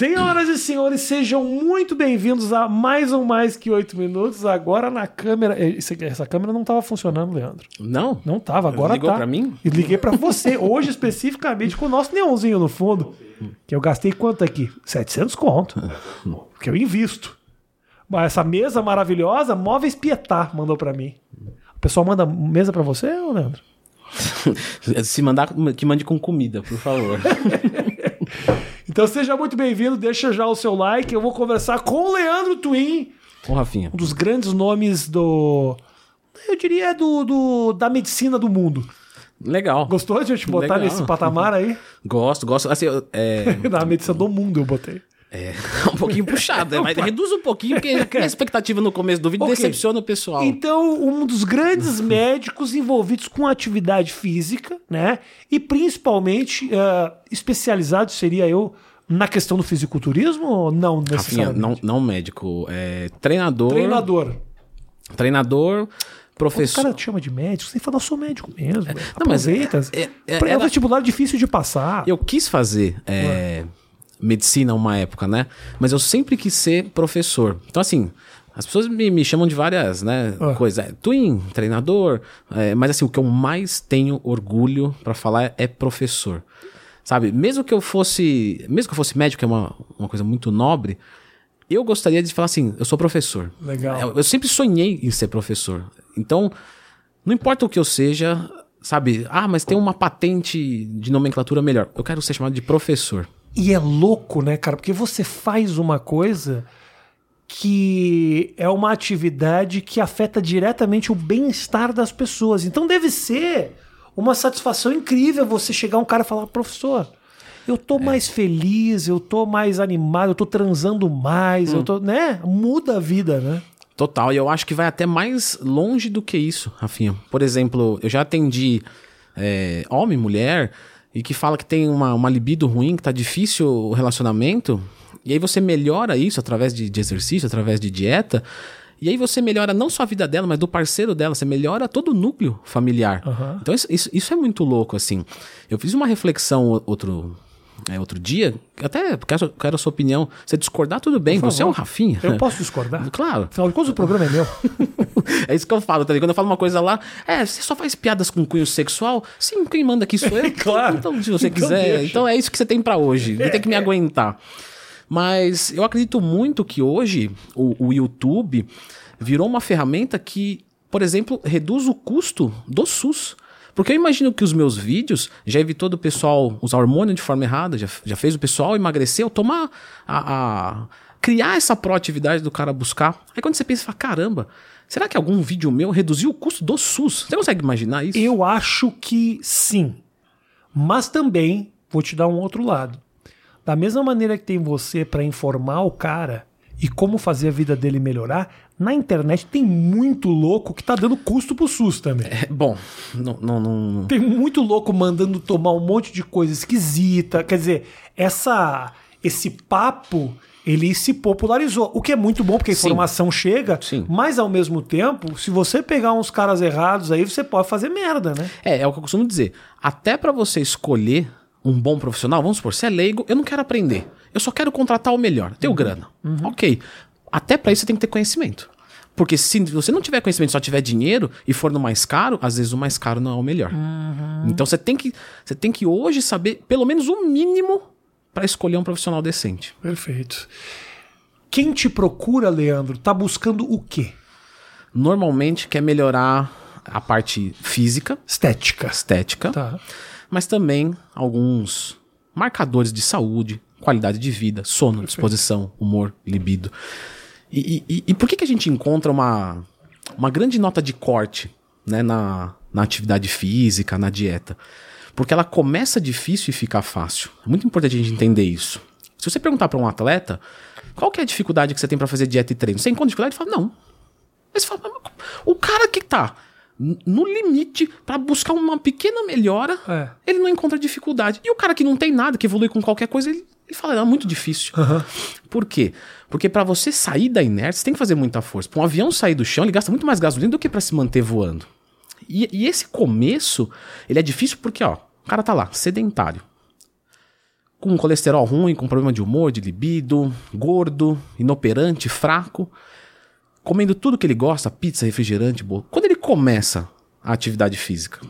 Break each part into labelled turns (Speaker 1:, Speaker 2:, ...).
Speaker 1: Senhoras e senhores, sejam muito bem-vindos a mais um Mais Que Oito Minutos. Agora na câmera. Eh, essa câmera não estava funcionando, Leandro.
Speaker 2: Não?
Speaker 1: Não estava, agora
Speaker 2: Ligou
Speaker 1: tá.
Speaker 2: pra mim?
Speaker 1: E liguei para você, hoje especificamente com o nosso neonzinho no fundo. Que eu gastei quanto aqui? 700 conto. Que eu invisto. Mas essa mesa maravilhosa, Móveis Pietá mandou para mim. O pessoal manda mesa para você, Leandro?
Speaker 2: Se mandar, que mande com comida, por favor.
Speaker 1: Então seja muito bem-vindo, deixa já o seu like. Eu vou conversar com o Leandro Twin,
Speaker 2: Ô, Rafinha.
Speaker 1: um dos grandes nomes do. Eu diria do, do- da medicina do mundo.
Speaker 2: Legal.
Speaker 1: Gostou de eu te botar
Speaker 2: Legal.
Speaker 1: nesse patamar aí?
Speaker 2: Gosto, gosto. Assim, eu- é,
Speaker 1: da medicina do mundo eu botei.
Speaker 2: É um pouquinho puxado, né? mas reduz um pouquinho, porque a expectativa no começo do vídeo
Speaker 1: Ok.
Speaker 2: decepciona o pessoal.
Speaker 1: Então, um dos grandes médicos envolvidos com atividade física, né? E principalmente eh, especializado seria eu na questão do fisiculturismo ou não
Speaker 2: Rafinha,
Speaker 1: necessariamente?
Speaker 2: não, não médico, é treinador.
Speaker 1: Treinador.
Speaker 2: Treinador,
Speaker 1: O
Speaker 2: professor.
Speaker 1: cara te chama de médico, você falar, eu sou médico mesmo. velho.
Speaker 2: não, mas é- é-
Speaker 1: é, um
Speaker 2: era-
Speaker 1: vestibular difícil de passar.
Speaker 2: Eu quis fazer é, medicina uma época, né? Mas eu sempre quis ser professor. Então, assim, as pessoas me, me chamam de várias né,
Speaker 1: Ah.
Speaker 2: coisas. É, twin, treinador. é, mas, assim, o que eu mais tenho orgulho pra falar é professor. Sabe? Mesmo que eu fosse. Mesmo que eu fosse médico, que é uma, uma coisa muito nobre. Eu gostaria de falar assim, eu sou professor.
Speaker 1: Legal.
Speaker 2: Eu, eu sempre sonhei em ser professor. Então, não importa o que eu seja, sabe? Ah, mas tem uma patente de nomenclatura melhor. Eu quero ser chamado de professor.
Speaker 1: E é louco, né, cara? Porque você faz uma coisa que é uma atividade que afeta diretamente o bem-estar das pessoas. Então deve ser uma satisfação incrível você chegar um cara e falar, professor, eu tô mais feliz, eu tô mais animado, eu tô transando mais, eu tô, né? Muda a vida, né?
Speaker 2: Total. E eu acho que vai até mais longe do que isso, Rafinha. Por exemplo, eu já atendi é, homem, mulher, e que fala que tem uma, uma libido ruim, que tá difícil o relacionamento. E aí você melhora isso através de, de exercício, através de dieta. E aí você melhora não só a vida dela, mas do parceiro dela. Você melhora todo o núcleo familiar.
Speaker 1: Aham.
Speaker 2: Então isso, isso, isso é muito louco, assim. Eu fiz uma reflexão outro, é, outro dia, até quero, quero a sua opinião. Você discordar, tudo bem. Você é um. Rafinha.
Speaker 1: Eu posso discordar?
Speaker 2: Claro.
Speaker 1: Afinal de contas, o programa é meu.
Speaker 2: É isso que eu falo, tá ligado? Quando eu falo uma coisa lá, é, você só faz piadas com cunho sexual? Sim, quem manda aqui sou eu.
Speaker 1: Claro.
Speaker 2: Então, se você
Speaker 1: Então
Speaker 2: quiser.
Speaker 1: deixa.
Speaker 2: Então é isso que você tem pra hoje. Não tem que me aguentar. Mas eu acredito muito que hoje o, o YouTube virou uma ferramenta que, por exemplo, reduz o custo do SUS. Porque eu imagino que os meus vídeos já evitou do pessoal usar hormônio de forma errada, já, já fez o pessoal emagrecer ou tomar a, a- criar essa proatividade do cara buscar. Aí quando você pensa, fala, caramba, será que algum vídeo meu reduziu o custo do SUS? Você consegue imaginar isso?
Speaker 1: Eu acho que sim. Mas também vou te dar um outro lado. Da mesma maneira que tem você para informar o cara e como fazer a vida dele melhorar, na internet tem muito louco que tá dando custo pro SUS também.
Speaker 2: É, bom, não, não, não,
Speaker 1: Tem muito louco mandando tomar um monte de coisa esquisita. Quer dizer, essa esse papo ele se popularizou, o que é muito bom porque a
Speaker 2: Sim.
Speaker 1: informação chega,
Speaker 2: Sim.
Speaker 1: mas ao mesmo tempo, se você pegar uns caras errados aí, você pode fazer merda, né?
Speaker 2: É, é o que eu costumo dizer. Até pra você escolher um bom profissional, vamos supor, você é leigo, eu não quero aprender. Eu só quero contratar o melhor. Tenho grana. Ok. Até pra isso você tem que ter conhecimento. Porque se você não tiver conhecimento, só tiver dinheiro e for no mais caro, às vezes o mais caro não é o melhor. Então você tem que você tem que hoje saber pelo menos o mínimo pra escolher um profissional decente.
Speaker 1: Perfeito. Quem te procura, Leandro, tá buscando o quê?
Speaker 2: Normalmente quer melhorar a parte física,
Speaker 1: Estética.
Speaker 2: estética,
Speaker 1: Tá.
Speaker 2: mas também alguns marcadores de saúde, qualidade de vida, sono, disposição, humor, libido. E, e- e por que, que a gente encontra uma, uma grande nota de corte né, na, na atividade física, na dieta? Porque ela começa difícil e fica fácil. É muito importante a gente entender isso. Se você perguntar para um atleta, qual que é a dificuldade que você tem para fazer dieta e treino? Você encontra dificuldade? Ele fala, não. Aí você fala, "Mas o cara que tá no limite para buscar uma pequena melhora,
Speaker 1: É.
Speaker 2: ele não encontra dificuldade. E o cara que não tem nada, que evolui com qualquer coisa, ele, ele fala, é muito difícil. Por quê? Porque para você sair da inércia, você tem que fazer muita força. Para um avião sair do chão, ele gasta muito mais gasolina do que para se manter voando. E, e esse começo, ele é difícil porque, ó, o cara tá lá, sedentário. com colesterol ruim, com problema de humor, de libido, gordo, inoperante, fraco, comendo tudo que ele gosta, pizza, refrigerante, bolo. Quando ele começa a atividade física,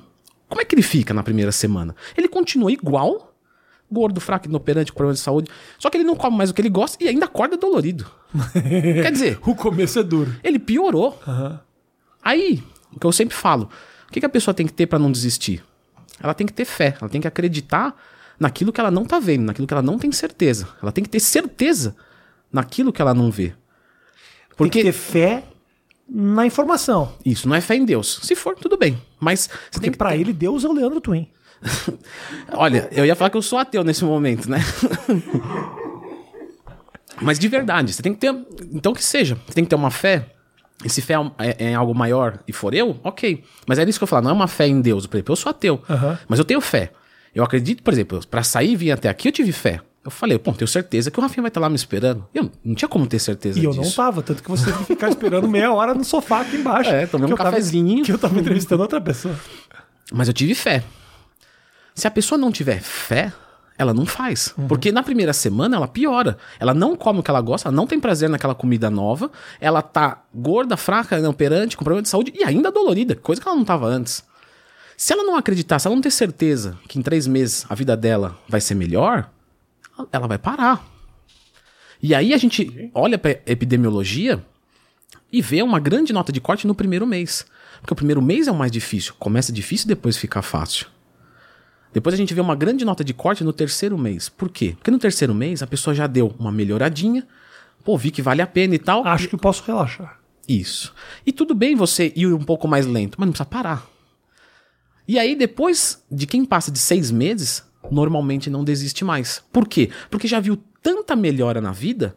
Speaker 2: como é que ele fica na primeira semana? Ele continua igual, gordo, fraco, inoperante, com problema de saúde, só que ele não come mais o que ele gosta e ainda acorda dolorido. Quer dizer,
Speaker 1: O começo é duro.
Speaker 2: ele piorou.
Speaker 1: Aham.
Speaker 2: Aí, o que eu sempre falo, o que, que a pessoa tem que ter pra não desistir? Ela tem que ter fé, ela tem que acreditar naquilo que ela não tá vendo, naquilo que ela não tem certeza. Ela tem que ter certeza naquilo que ela não vê.
Speaker 1: Tem
Speaker 2: Porque
Speaker 1: que ter fé na informação.
Speaker 2: isso não é fé em Deus. Se for, tudo bem. Mas você
Speaker 1: Porque
Speaker 2: tem que
Speaker 1: pra
Speaker 2: ter-
Speaker 1: ele, Deus é o Leandro Twin.
Speaker 2: Olha, eu ia falar que eu sou ateu nesse momento, né? Mas de verdade, você tem que ter. Então que seja. Você tem que ter uma fé. E se fé é, é algo maior e for eu, ok. Mas é isso que eu falo, não é uma fé em Deus. Por exemplo, eu sou ateu.
Speaker 1: Aham.
Speaker 2: Mas eu tenho fé. Eu acredito, por exemplo, pra sair e vir até aqui, eu tive fé. Eu falei, pô, tenho certeza que o Rafinha vai estar lá me esperando. E eu não tinha como ter certeza
Speaker 1: E eu
Speaker 2: disso.
Speaker 1: não tava, tanto que você teve que ficar esperando meia hora no sofá aqui embaixo.
Speaker 2: É, tomei um
Speaker 1: eu tava-
Speaker 2: cafezinho.
Speaker 1: Que eu tava entrevistando outra pessoa.
Speaker 2: Mas eu tive fé. Se a pessoa não tiver fé, ela não faz. Porque na primeira semana ela piora. Ela não come o que ela gosta, ela não tem prazer naquela comida nova, ela tá gorda, fraca, inoperante, com problema de saúde e ainda dolorida, coisa que ela não tava antes. Se ela não acreditar, se ela não ter certeza que em três meses a vida dela vai ser melhor, ela vai parar. E aí a gente olha pra epidemiologia e vê uma grande nota de corte no primeiro mês. Porque o primeiro mês é o mais difícil. Começa difícil depois fica fácil. Depois a gente vê uma grande nota de corte no terceiro mês. Por quê? Porque no terceiro mês a pessoa já deu uma melhoradinha, pô, vi que vale a pena e tal.
Speaker 1: Acho que posso relaxar.
Speaker 2: Isso. E tudo bem você ir um pouco mais lento, mas não precisa parar. E aí, depois de quem passa de seis meses, normalmente não desiste mais. Por quê? Porque já viu tanta melhora na vida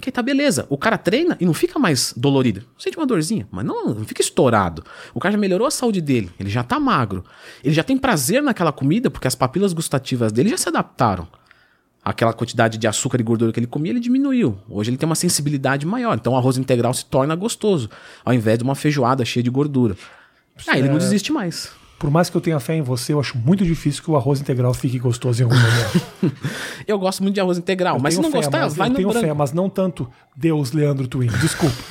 Speaker 2: que tá beleza. O cara treina e não fica mais dolorido. Sente uma dorzinha, mas não, não fica estourado. O cara já melhorou a saúde dele, ele já tá magro. Ele já tem prazer naquela comida porque as papilas gustativas dele já se adaptaram. Aquela quantidade de açúcar e gordura que ele comia, ele diminuiu. Hoje ele tem uma sensibilidade maior. Então o arroz integral se torna gostoso, ao invés de uma feijoada cheia de gordura. Aí ele não desiste mais.
Speaker 1: Por mais que eu tenha fé em você, eu acho muito difícil que o arroz integral fique gostoso em algum momento.
Speaker 2: Eu gosto muito de arroz integral,
Speaker 1: Eu
Speaker 2: mas se não
Speaker 1: fé,
Speaker 2: gostar, vai
Speaker 1: eu
Speaker 2: no
Speaker 1: tenho
Speaker 2: branco.
Speaker 1: fé, mas não tanto Deus, Leandro Twin. Desculpa.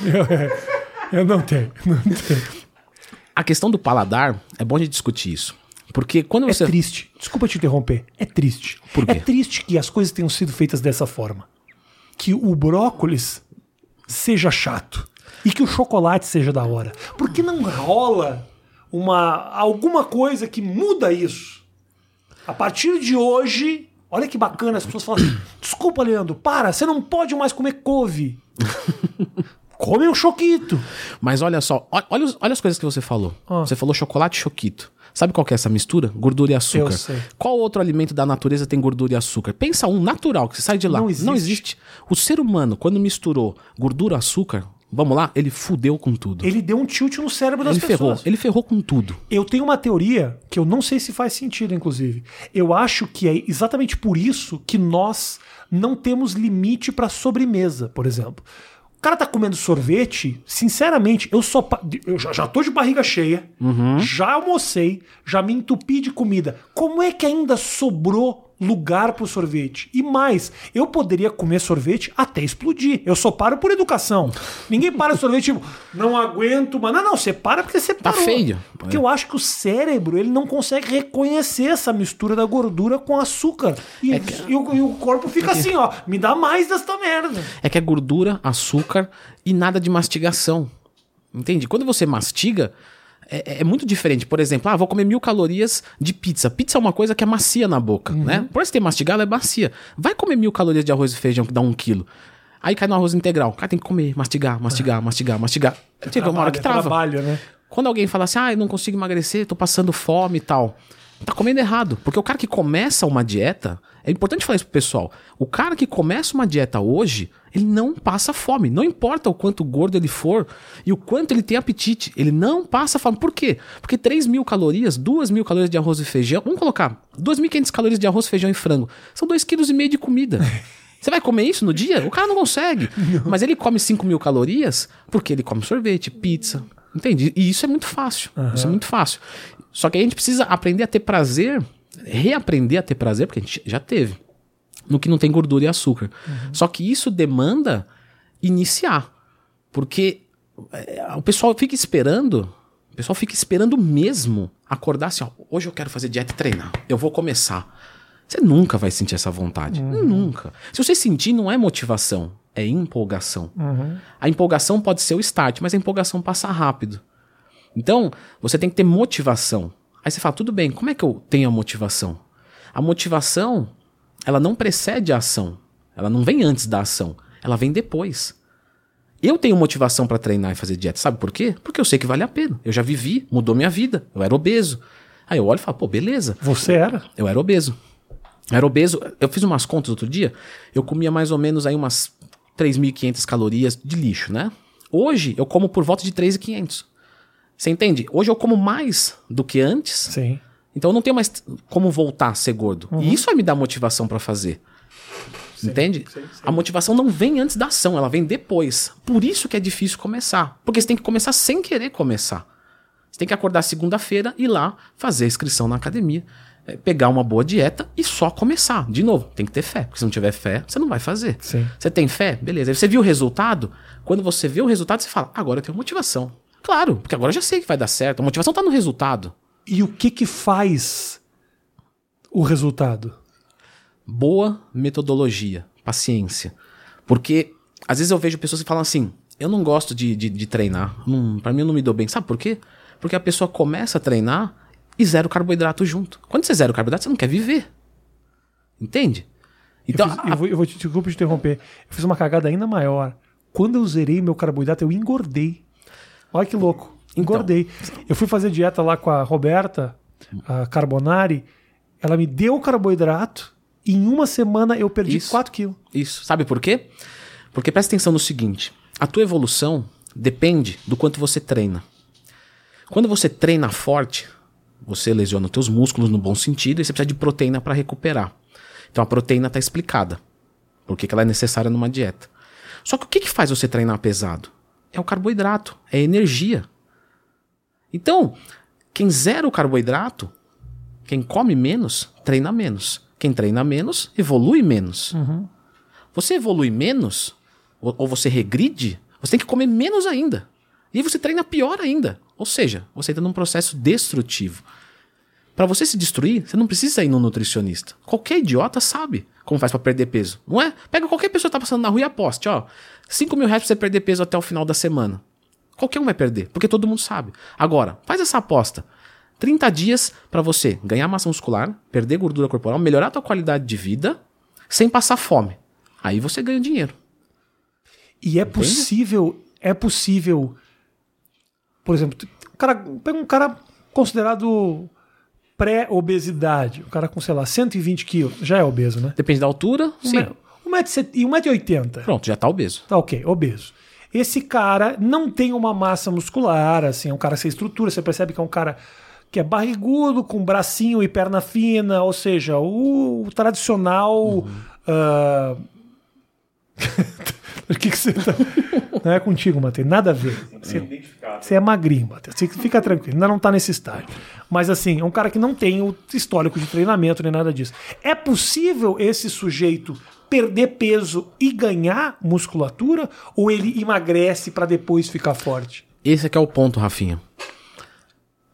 Speaker 1: Eu, eu não tenho. Não tenho.
Speaker 2: A questão do paladar, é bom gente discutir isso. Porque quando
Speaker 1: É
Speaker 2: você.
Speaker 1: triste. Desculpa te interromper. É triste.
Speaker 2: Por quê?
Speaker 1: É triste que as coisas tenham sido feitas dessa forma. Que o brócolis seja chato e que o chocolate seja da hora. Por que não rola uma alguma coisa que muda isso? A partir de hoje, olha que bacana, as pessoas falam assim, desculpa, Leandro, para, você não pode mais comer couve. Come um choquito.
Speaker 2: Mas olha só, olha, olha as coisas que você falou.
Speaker 1: Ah.
Speaker 2: Você falou chocolate e choquito. Sabe qual que é essa mistura? Gordura e açúcar.
Speaker 1: Eu sei.
Speaker 2: Qual outro alimento da natureza tem gordura e açúcar? Pensa um natural, que você sai de lá.
Speaker 1: Não existe.
Speaker 2: existe. O ser humano, quando misturou gordura e açúcar, vamos lá, ele fudeu com tudo. Ele,
Speaker 1: Ele deu um tilt no cérebro das
Speaker 2: ferrou.
Speaker 1: pessoas.
Speaker 2: Ele ferrou com tudo.
Speaker 1: Eu tenho uma teoria que eu não sei se faz sentido, inclusive. Eu acho que é exatamente por isso que nós não temos limite para sobremesa, por exemplo. O cara tá comendo sorvete, sinceramente, eu só eu já, já tô de barriga cheia, já almocei, já me entupi de comida. Como é que ainda sobrou lugar pro sorvete? E mais, eu poderia comer sorvete até explodir. Eu só paro por educação. Ninguém para sorvete tipo, não aguento, mas não, não, você para porque você
Speaker 2: Tá
Speaker 1: parou.
Speaker 2: feio.
Speaker 1: Porque eu acho que o cérebro ele não consegue reconhecer essa mistura da gordura com açúcar. E, e o, e o corpo fica assim, ó, me dá mais desta merda.
Speaker 2: É que é gordura, açúcar e nada de mastigação. Entende? Quando você mastiga, é, é muito diferente. Por exemplo, ah, vou comer mil calorias de pizza. Pizza é uma coisa que é macia na boca,
Speaker 1: Uhum.
Speaker 2: né? Por você ter mastigado, ela é macia. Vai comer mil calorias de arroz e feijão que dá um quilo. Aí cai no arroz integral. O cara tem que comer, mastigar, mastigar, mastigar, mastigar. Chega uma hora que trava.
Speaker 1: É. Trabalho, né?
Speaker 2: Quando alguém fala assim, ah, eu não consigo emagrecer, tô passando fome e tal. Tá comendo errado. Porque o cara que começa uma dieta, é importante falar isso pro pessoal. O cara que começa uma dieta hoje, ele não passa fome. Não importa o quanto gordo ele for e o quanto ele tem apetite. Ele não passa fome. Por quê? Porque 3 mil calorias, 2 mil calorias de arroz e feijão. Vamos colocar 2.500 calorias de arroz, feijão e frango. São 2,5 kg de comida. Você vai comer isso no dia? O cara não consegue. Mas ele come 5 mil calorias porque ele come sorvete, pizza. Entende? E isso é muito fácil. Isso é muito fácil. Só que a gente precisa aprender a ter prazer, reaprender a ter prazer, porque a gente já teve. no que não tem gordura e açúcar. Só que isso demanda iniciar. Porque é, o pessoal fica esperando, o pessoal fica esperando mesmo acordar assim, ó, hoje eu quero fazer dieta e treinar. Eu vou começar. Você nunca vai sentir essa vontade. Nunca. Se você sentir, não é motivação, é empolgação. A empolgação pode ser o start, mas a empolgação passa rápido. Então, você tem que ter motivação. Aí você fala, tudo bem, como é que eu tenho a motivação? A motivação, ela não precede a ação. Ela não vem antes da ação. Ela vem depois. Eu tenho motivação para treinar e fazer dieta. Sabe por quê? Porque eu sei que vale a pena. Eu já vivi, mudou minha vida. Eu era obeso. Aí eu olho e falo, pô, beleza.
Speaker 1: Você era?
Speaker 2: Eu era obeso. Eu era obeso. Eu fiz umas contas outro dia. Eu comia mais ou menos aí umas 3.500 calorias de lixo, né? Hoje eu como por volta de 3.500. Você entende? Hoje eu como mais do que antes.
Speaker 1: Sim.
Speaker 2: Então eu não tenho mais como voltar a ser gordo. E isso vai me dar motivação pra fazer. Entende? A motivação não vem antes da ação, ela vem depois. Por isso que é difícil começar. Porque você tem que começar sem querer começar. Você tem que acordar segunda-feira e ir lá fazer a inscrição na academia, eh, pegar uma boa dieta e só começar. De novo, tem que ter fé. Porque se não tiver fé, você não vai fazer.
Speaker 1: Sim.
Speaker 2: Você tem fé? Beleza. Aí você viu o resultado? Quando você vê o resultado, você fala, agora eu tenho motivação. Claro, porque agora eu já sei que vai dar certo. A motivação tá no resultado.
Speaker 1: E o que que faz o resultado?
Speaker 2: boa metodologia, paciência. Porque às vezes eu vejo pessoas que falam assim: eu não gosto de, de, de treinar, não, pra mim eu não me dou bem. Sabe por quê? Porque a pessoa começa a treinar e zero carboidrato junto. Quando você zero carboidrato, você não quer viver. Entende? Então,
Speaker 1: eu, fiz-
Speaker 2: a-
Speaker 1: eu vou, eu vou te desculpa te interromper. Eu fiz uma cagada ainda maior. Quando eu zerei meu carboidrato, eu engordei. Olha que louco.
Speaker 2: Então.
Speaker 1: Engordei. Eu fui fazer dieta lá com a Roberta, a Carbonari. Ela me deu o carboidrato. E em uma semana eu perdi
Speaker 2: Isso.
Speaker 1: 4 quilos.
Speaker 2: Isso. Sabe por quê? Porque presta atenção no seguinte: a tua evolução depende do quanto você treina. Quando você treina forte, você lesiona os teus músculos no bom sentido e você precisa de proteína para recuperar. Então a proteína está explicada. Por que que ela é necessária numa dieta. Só que o que, que faz você treinar pesado? É o carboidrato, é energia. Então, quem zera o carboidrato, quem come menos, treina menos. Quem treina menos, evolui menos. Você evolui menos, ou, ou você regride, você tem que comer menos ainda. E você treina pior ainda. Ou seja, você entra num processo destrutivo. Para você se destruir, você não precisa ir no nutricionista. Qualquer idiota sabe como faz para perder peso, não é? Pega qualquer pessoa que tá passando na rua e aposte, ó. 5 mil reais pra você perder peso até o final da semana. Qualquer um vai perder, porque todo mundo sabe. Agora, faz essa aposta. 30 dias para você ganhar massa muscular, perder gordura corporal, melhorar a tua qualidade de vida, sem passar fome. Aí você ganha dinheiro.
Speaker 1: E é Entende? possível, é possível, por exemplo, um cara, pega um cara considerado pré-obesidade, o um cara com, sei lá, 120 quilos, já é obeso, né?
Speaker 2: Depende da altura, sim.
Speaker 1: 1,70m e 1,80m.
Speaker 2: Pronto, já tá obeso.
Speaker 1: Tá ok, obeso. Esse cara não tem uma massa muscular, assim, é um cara sem estrutura, você percebe que é um cara que é barrigudo, com bracinho e perna fina, ou seja, o, o tradicional. Uhum. Uh... o que, que você tá. Não é contigo, Matheus. Nada a ver. Você, você é magrinho, Matheus. Fica tranquilo, ainda não tá nesse estágio. Mas assim, é um cara que não tem o histórico de treinamento nem nada disso. É possível esse sujeito perder peso e ganhar musculatura? Ou ele emagrece para depois ficar forte?
Speaker 2: Esse aqui é o ponto, Rafinha.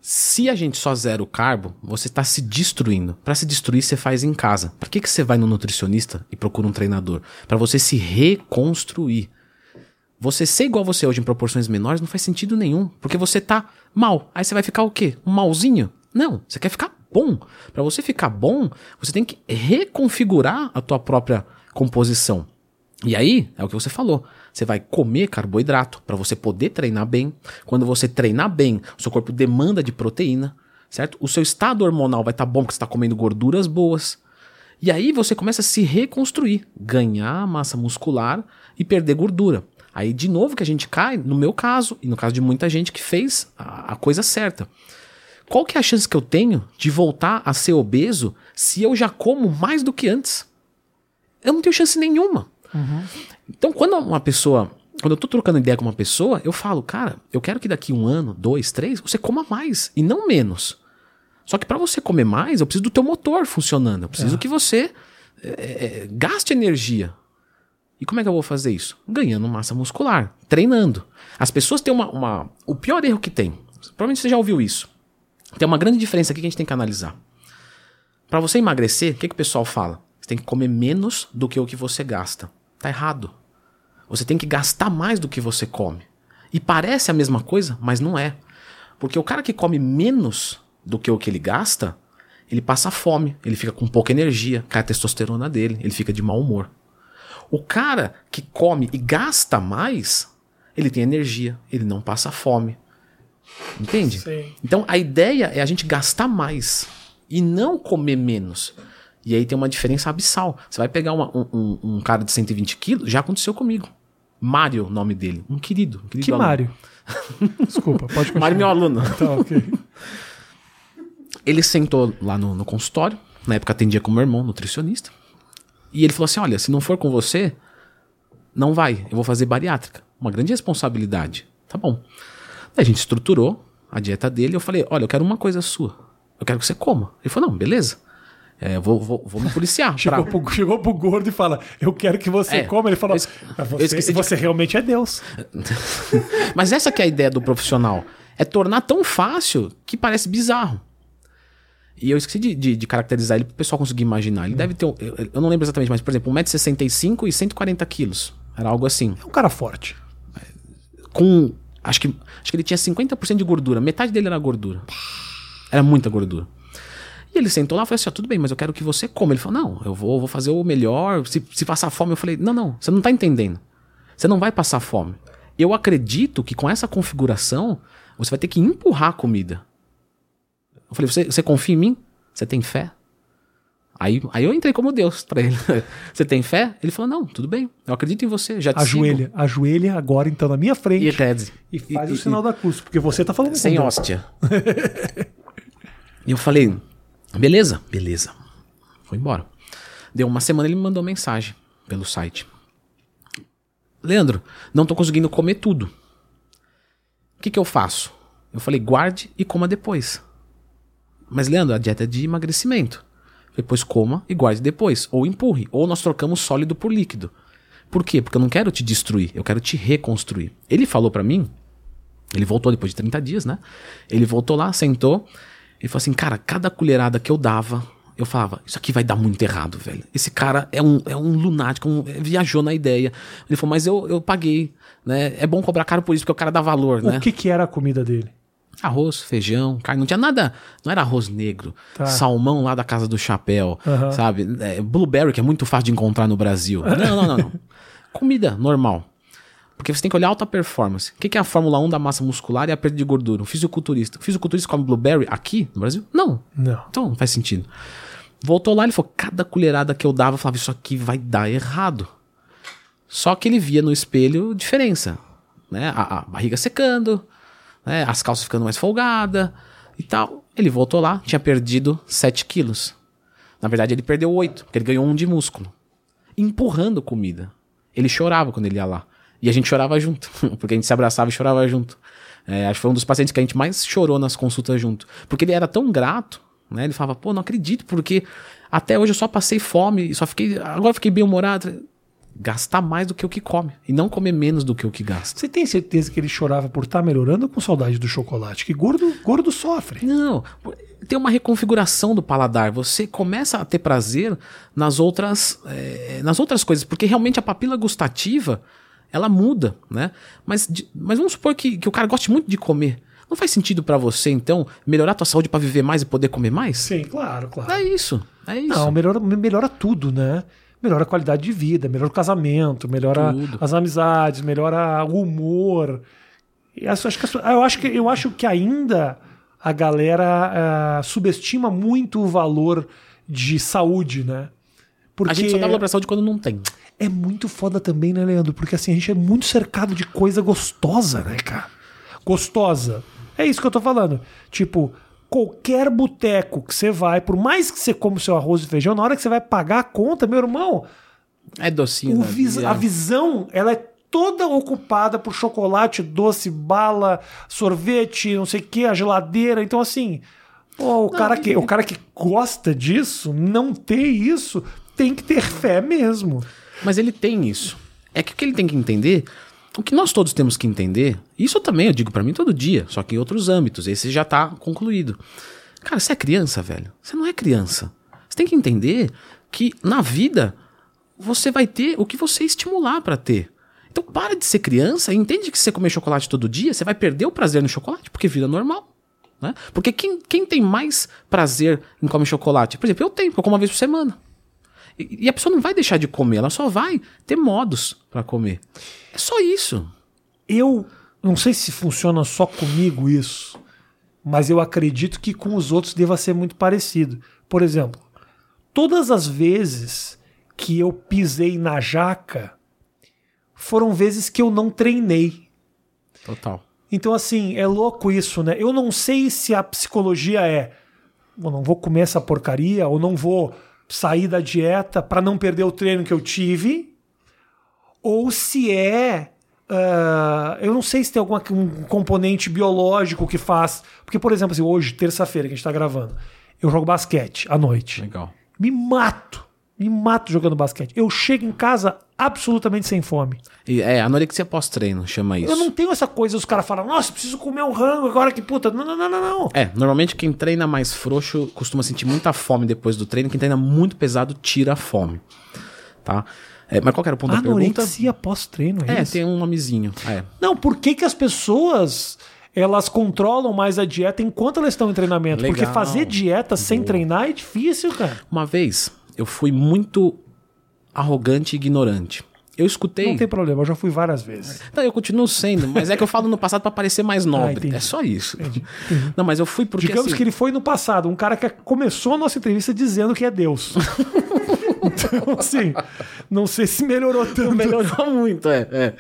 Speaker 2: Se a gente só zera o carbo, você está se destruindo. Para se destruir, você faz em casa. Para que, que você vai no nutricionista e procura um treinador? Para você se reconstruir. Você ser igual você hoje em proporções menores não faz sentido nenhum, porque você tá mal. Aí você vai ficar o quê? Um malzinho? Não, você quer ficar bom. Para você ficar bom, você tem que reconfigurar a tua própria composição. E aí, é o que você falou. Você vai comer carboidrato para você poder treinar bem. Quando você treinar bem, o seu corpo demanda de proteína, certo? O seu estado hormonal vai estar bom porque você está comendo gorduras boas. E aí você começa a se reconstruir, ganhar massa muscular e perder gordura. Aí de novo que a gente cai, no meu caso e no caso de muita gente que fez a, a coisa certa. Qual que é a chance que eu tenho de voltar a ser obeso se eu já como mais do que antes? Eu não tenho chance nenhuma. Então, quando uma pessoa. Quando eu tô trocando ideia com uma pessoa, eu falo, cara, eu quero que daqui um ano, dois, três, você coma mais e não menos. Só que para você comer mais, eu preciso do teu motor funcionando. Eu preciso que você é, é, gaste energia. E como é que eu vou fazer isso? Ganhando massa muscular, treinando. As pessoas têm uma, uma. O pior erro que tem, provavelmente você já ouviu isso. Tem uma grande diferença aqui que a gente tem que analisar. Para você emagrecer, o que, que o pessoal fala? Você tem que comer menos do que o que você gasta. Tá errado. Você tem que gastar mais do que você come. E parece a mesma coisa, mas não é. Porque o cara que come menos do que o que ele gasta, ele passa fome, ele fica com pouca energia, cai a testosterona dele, ele fica de mau humor. O cara que come e gasta mais, ele tem energia, ele não passa fome. Entende?
Speaker 1: Sim.
Speaker 2: Então a ideia é a gente gastar mais e não comer menos. E aí tem uma diferença abissal. Você vai pegar uma- um, um- cara de 120 quilos, já aconteceu comigo. Mário, nome dele. Um querido. Um querido
Speaker 1: Que
Speaker 2: aluno.
Speaker 1: Mário? Desculpa, pode continuar.
Speaker 2: Mário, meu aluno.
Speaker 1: Tá, ok.
Speaker 2: Ele sentou lá no, no consultório, na época atendia com meu irmão, nutricionista. E ele falou assim: Olha, se não for com você, não vai, eu vou fazer bariátrica. Uma grande responsabilidade. Tá bom. Daí a gente estruturou a dieta dele. Eu falei: Olha, eu quero uma coisa sua. Eu quero que você coma. Ele falou: Não, beleza. É, vou, vou, vou me policiar.
Speaker 1: Chegou,
Speaker 2: pra-
Speaker 1: pro, chegou pro gordo e fala: Eu quero que você
Speaker 2: É,
Speaker 1: coma. Ele falou:
Speaker 2: eu
Speaker 1: "Ah,
Speaker 2: eu
Speaker 1: Você,
Speaker 2: esqueci de-
Speaker 1: você realmente é Deus.
Speaker 2: Mas essa que é a ideia do profissional. É tornar tão fácil que parece bizarro. E eu esqueci de, de- de caracterizar ele para o pessoal conseguir imaginar. Ele deve ter. eu, eu não lembro exatamente, mas, por exemplo, 1,65m e 140 quilos. Era algo assim.
Speaker 1: É um cara forte.
Speaker 2: Com. Acho que, acho que ele tinha 50% de gordura. Metade dele era gordura. Era muita gordura. E ele sentou lá e falou assim: ó, tudo bem, mas eu quero que você coma. Ele falou: não, eu vou, vou fazer o melhor. Se, se passar fome, eu falei: não, não, você não tá entendendo. Você não vai passar fome. Eu acredito que com essa configuração, você vai ter que empurrar a comida. Eu falei: você, você confia em mim? Você tem fé? Aí, aí eu entrei como Deus pra ele. você tem fé? Ele falou: não, tudo bem, eu acredito em você. Já te
Speaker 1: Ajoelha, ajoelha agora então na minha
Speaker 2: sigo.
Speaker 1: frente
Speaker 2: E
Speaker 1: e, faz
Speaker 2: E-
Speaker 1: o
Speaker 2: e-
Speaker 1: sinal da cruz, porque você tá falando com
Speaker 2: sem
Speaker 1: Deus.
Speaker 2: hóstia. e eu falei, beleza, beleza. Foi embora. Deu uma semana ele me mandou mensagem pelo site. Leandro, não tô conseguindo comer tudo. O que, que eu faço? Eu falei, guarde e coma depois. Mas, Leandro, a dieta é de emagrecimento. Depois coma e guarde depois. Ou empurre. Ou nós trocamos sólido por líquido. Por quê? Porque eu não quero te destruir, eu quero te reconstruir. Ele falou pra mim ele voltou depois de 30 dias, né? Ele voltou lá, sentou. Ele falou assim: Cara, cada colherada que eu dava, eu falava: Isso aqui vai dar muito errado, velho. Esse cara é um, é um lunático, um- viajou na ideia. Ele falou: Mas eu, eu paguei, né? É bom cobrar caro por isso, porque o cara dá valor, né?
Speaker 1: O que, que era a comida dele?
Speaker 2: Arroz, feijão, carne, não tinha nada. Não era arroz negro.
Speaker 1: Tá.
Speaker 2: Salmão lá da casa do chapéu,
Speaker 1: Aham.
Speaker 2: sabe? É, blueberry, que é muito fácil de encontrar no Brasil. Não, não, não, não. Comida normal. Porque você tem que olhar alta performance. O que é a Fórmula 1 da massa muscular e a perda de gordura? Um fisiculturista. O fisiculturista come blueberry aqui no Brasil? Não.
Speaker 1: Não.
Speaker 2: Então não faz sentido. Voltou lá, ele falou: cada colherada que eu dava, eu falava, isso aqui vai dar errado. Só que ele via no espelho diferença. Né? A, a barriga secando, né? as calças ficando mais folgadas e tal. Ele voltou lá, tinha perdido 7 quilos. Na verdade, ele perdeu 8, porque ele ganhou um de músculo. Empurrando comida. Ele chorava quando ele ia lá. E a gente chorava junto, porque a gente se abraçava e chorava junto. É, acho que foi um dos pacientes que a gente mais chorou nas consultas junto. Porque ele era tão grato, né? Ele falava, pô, não acredito, porque até hoje eu só passei fome, e só fiquei. Agora eu fiquei bem humorado. Gastar mais do que o que come. E não comer menos do que o que gasta.
Speaker 1: Você tem certeza que ele chorava por estar melhorando ou com saudade do chocolate? Que gordo, gordo sofre.
Speaker 2: Não, tem uma reconfiguração do paladar. Você começa a ter prazer nas outras, eh, nas outras coisas, porque realmente a papila gustativa ela muda, né? Mas, mas vamos supor que, que o cara goste muito de comer. Não faz sentido pra você, então, melhorar a tua saúde pra viver mais e poder comer mais?
Speaker 1: Sim, claro, claro.
Speaker 2: É isso, é isso.
Speaker 1: Não, melhora, melhora tudo, né? Melhora a qualidade de vida, melhora o casamento, melhora
Speaker 2: Tudo.
Speaker 1: as amizades, melhora o humor. E acho, que, eu, acho que, eu acho que ainda a galera ah, subestima muito o valor de saúde, né? Porque
Speaker 2: A gente só dá valor pra saúde quando não tem.
Speaker 1: É muito foda também, né, Leandro? Porque assim, a gente é muito cercado de coisa gostosa, né, cara? Gostosa. É isso que eu tô falando. Tipo, qualquer boteco que você vai, por mais que você coma o seu arroz e feijão, na hora que você vai pagar a conta, meu irmão,
Speaker 2: É docinho. né?
Speaker 1: vis-
Speaker 2: E
Speaker 1: a visão, ela é toda ocupada por chocolate, doce, bala, sorvete, não sei o que, a geladeira. Então, assim, pô, o, cara que, o cara que gosta disso, não ter isso, tem que ter fé mesmo.
Speaker 2: Mas ele tem isso. É que o que ele tem que entender, o que nós todos temos que entender, isso também eu digo pra mim todo dia, só que em outros âmbitos, esse já tá concluído. Cara, você é criança, velho. Você não é criança. Você tem que entender que na vida você vai ter o que você estimular pra ter. Então para de ser criança e entende que se você comer chocolate todo dia, você vai perder o prazer no chocolate, porque vida normal. Né? Porque quem, quem tem mais prazer em comer chocolate? Por exemplo, eu tenho, eu como uma vez por semana. E, e a pessoa não vai deixar de comer, ela só vai ter modos pra comer. É só isso.
Speaker 1: Eu não sei se funciona só comigo isso, mas eu acredito que com os outros deva ser muito parecido. Por exemplo, todas as vezes que eu pisei na jaca foram vezes que eu não treinei.
Speaker 2: Total.
Speaker 1: Então, assim, é louco isso, né? Eu não sei se a psicologia é. Eu não vou comer essa porcaria, ou não vou sair da dieta para não perder o treino que eu tive, ou se é. ah, eu não sei se tem algum um componente biológico que faz. Porque, por exemplo, assim, hoje, terça-feira, que a gente tá gravando, eu jogo basquete à noite.
Speaker 2: Legal.
Speaker 1: Me mato. Me mato jogando basquete. Eu chego em casa absolutamente sem fome.
Speaker 2: É, anorexia pós-treino, chama isso.
Speaker 1: Eu não tenho essa coisa, os caras falam, nossa, preciso comer um rango agora que puta. Não, não, não, não, não.
Speaker 2: É, normalmente quem treina mais frouxo costuma sentir muita fome depois do treino. Quem treina muito pesado tira a fome. Tá? É, mas qual era o ponto da pergunta?
Speaker 1: Anorexia pós-treino, é,
Speaker 2: É,
Speaker 1: isso?
Speaker 2: tem um nomezinho. É.
Speaker 1: Não, por que, que as pessoas elas controlam mais a dieta enquanto elas estão em treinamento?
Speaker 2: Legal.
Speaker 1: Porque fazer dieta sem treinar é difícil, cara.
Speaker 2: Uma vez eu fui muito arrogante e ignorante. Eu escutei.
Speaker 1: Não tem problema, eu já fui várias vezes.
Speaker 2: Não, eu continuo sendo, mas é que eu falo no passado pra parecer mais
Speaker 1: Ah,
Speaker 2: nobre.
Speaker 1: entendi.
Speaker 2: é só isso. Não, mas eu fui porque
Speaker 1: Digamos
Speaker 2: assim,
Speaker 1: que ele foi no passado, um cara que começou a nossa entrevista dizendo que é Deus. então, assim, não sei se melhorou tanto.
Speaker 2: melhorou muito, é, é.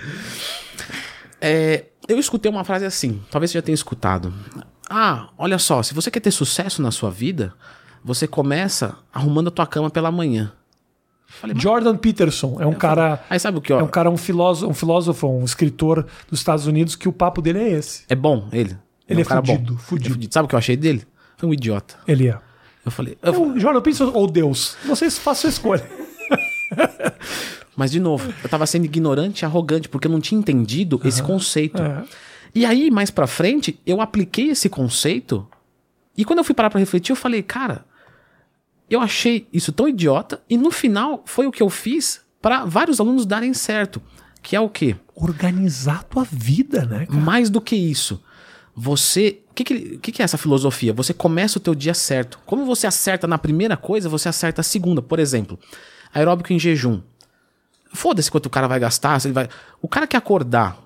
Speaker 2: É, Eu escutei uma frase assim, talvez você já tenha escutado. Ah, olha só, se você quer ter sucesso na sua vida, você começa arrumando a tua cama pela manhã. Falei,
Speaker 1: Jordan Peterson é um cara.
Speaker 2: Aí sabe o que, ó?
Speaker 1: É um cara, um filósofo, um filósofo, um escritor dos Estados Unidos que o papo dele é esse.
Speaker 2: É bom ele.
Speaker 1: Ele
Speaker 2: um
Speaker 1: é
Speaker 2: cara bom.
Speaker 1: fudido, fudido.
Speaker 2: Ele é Sabe o que eu achei dele? Foi um idiota.
Speaker 1: Ele é.
Speaker 2: Eu falei, eu-
Speaker 1: O Jordan Peterson ou Deus? Vocês façam a escolha.
Speaker 2: mas de novo, eu tava sendo ignorante e arrogante porque eu não tinha entendido esse conceito.
Speaker 1: É.
Speaker 2: E aí, mais pra frente, eu apliquei esse conceito. E quando eu fui parar pra refletir, eu falei, cara, eu achei isso tão idiota. E no final, foi o que eu fiz pra vários alunos darem certo. Que é o quê?
Speaker 1: Organizar a tua vida, né? cara?
Speaker 2: Mais do que isso. Você. O que, que, que, que é essa filosofia? Você começa o teu dia certo. Como você acerta na primeira coisa, você acerta a segunda. Por exemplo, aeróbico em jejum. Foda-se quanto o cara vai gastar. Se ele vai... O cara que acordar,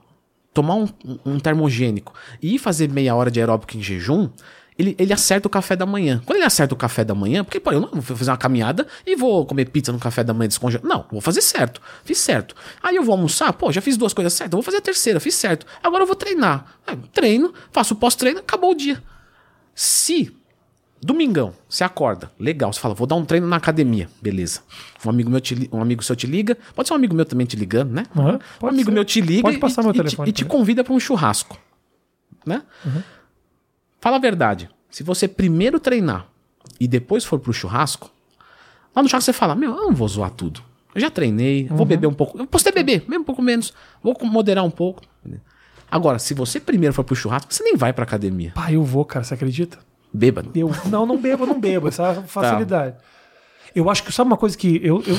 Speaker 2: tomar um, um termogênico e ir fazer meia hora de aeróbico em jejum, ele, ele acerta o café da manhã. Quando ele acerta o café da manhã, porque pô, eu não vou fazer uma caminhada e vou comer pizza no café da manhã descongelado. Não, vou fazer certo. Fiz certo. Aí eu vou almoçar, pô, já fiz duas coisas certas, vou fazer a terceira, fiz certo. Agora eu vou treinar. Ah, treino, faço o pós-treino, acabou o dia. Se Domingão, você acorda, legal, você fala, vou dar um treino na academia, beleza. Um amigo meu te, um amigo seu te liga, pode ser um amigo meu também te ligando, né?
Speaker 1: Aham,
Speaker 2: um amigo
Speaker 1: ser.
Speaker 2: meu te liga
Speaker 1: Pode passar
Speaker 2: e, e te- e te.
Speaker 1: Uhum.
Speaker 2: convida para um churrasco, né? Fala a verdade. Se você primeiro treinar e depois for pro churrasco, lá no churrasco você fala, meu, eu não vou zoar tudo. Eu já treinei,
Speaker 1: Uhum.
Speaker 2: vou beber um pouco. Eu posso até beber, mesmo um pouco menos. Vou moderar um pouco. Agora, se você primeiro for pro churrasco, você nem vai pra academia.
Speaker 1: Pá, eu vou, cara, você acredita?
Speaker 2: Bêbado.
Speaker 1: Eu, não, não bebo, não bebo. Essa é a facilidade. Eu acho que sabe uma coisa que eu, eu,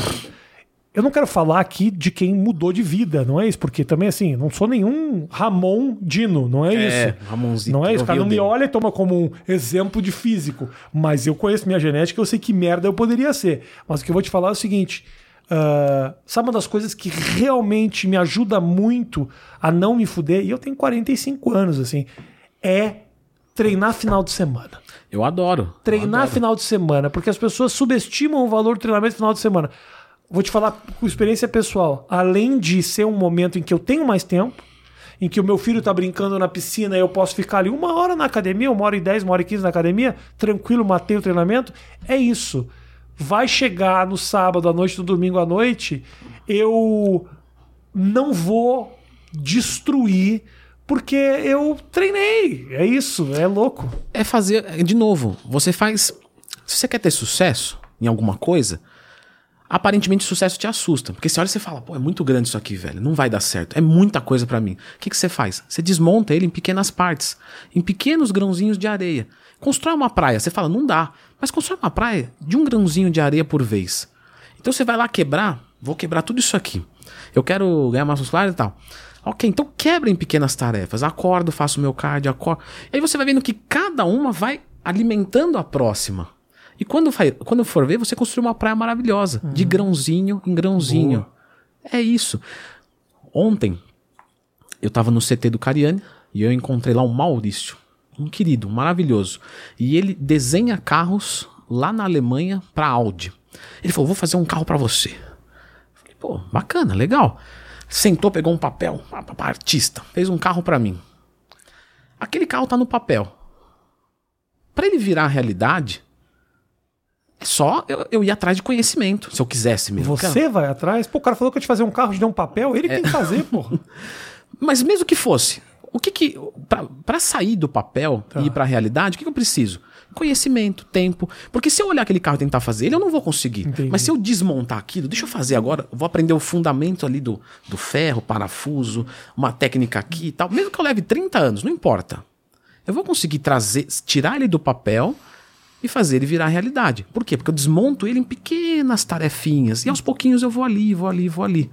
Speaker 1: eu não quero falar aqui de quem mudou de vida, não é isso? Porque também, assim, não sou nenhum Ramon Dino, não é,
Speaker 2: É,
Speaker 1: isso?
Speaker 2: Ramonzito,
Speaker 1: Não é isso? O cara não me olha e toma como um exemplo de físico. Mas eu conheço minha genética, eu sei que merda eu poderia ser. Mas o que eu vou te falar é o seguinte. ah, sabe uma das coisas que realmente me ajuda muito a não me fuder, e eu tenho 45 anos, assim, é treinar final de semana
Speaker 2: Eu adoro.
Speaker 1: treinar
Speaker 2: Eu adoro.
Speaker 1: final de semana, porque as pessoas subestimam o valor do treinamento final de semana. Vou te falar com experiência pessoal. Além de ser um momento em que eu tenho mais tempo, em que o meu filho tá brincando na piscina e eu posso ficar ali uma hora na academia, uma hora e dez, uma hora e quinze na academia, tranquilo, matei o treinamento. É isso. Vai chegar no sábado à noite, no domingo à noite, eu não vou destruir porque eu treinei. É isso, é louco.
Speaker 2: É fazer, de novo, você faz. Se você quer ter sucesso em alguma coisa, aparentemente o sucesso te assusta. Porque você olha e você fala, pô, é muito grande isso aqui, velho. Não vai dar certo. É muita coisa para mim. O que, que você faz? Você desmonta ele em pequenas partes, em pequenos grãozinhos de areia. Constrói uma praia. Você fala, não dá. Mas constrói uma praia de um grãozinho de areia por vez. Então você vai lá quebrar, vou quebrar tudo isso aqui. Eu quero ganhar massa muscular e tal. Ok, então quebra em pequenas tarefas. Acordo, faço meu cardio, acordo. E aí você vai vendo que cada uma vai alimentando a próxima. E quando, vai, quando for ver, você construiu uma praia maravilhosa, uhum. de grãozinho em grãozinho. Boa. É isso. Ontem, eu tava no CT do Cariani e eu encontrei lá um Maurício, um querido, maravilhoso. E ele desenha carros lá na Alemanha para Audi. Ele falou: "Vou fazer um carro para você". Falei: "Pô, bacana, legal". Sentou, pegou um papel, artista, fez um carro para mim. Aquele carro tá no papel. Para ele virar realidade, é só eu, eu ir atrás de conhecimento, se eu quisesse mesmo.
Speaker 1: Você vai atrás? Pô, o cara falou que eu te fazer um carro, te deu um papel, ele é. tem que fazer, pô.
Speaker 2: Mas mesmo que fosse, o que que. para sair do papel tá. e ir pra realidade, o que, que eu preciso? Conhecimento, tempo. Porque se eu olhar aquele carro e tentar fazer ele, eu não vou conseguir. Entendi. Mas se eu desmontar aquilo, deixa eu fazer agora, vou aprender o fundamento ali do, do ferro, parafuso, uma técnica aqui e tal. Mesmo que eu leve 30 anos, não importa. Eu vou conseguir trazer, tirar ele do papel e fazer ele virar realidade. Por quê? Porque eu desmonto ele em pequenas tarefinhas e aos pouquinhos eu vou ali, vou ali, vou ali.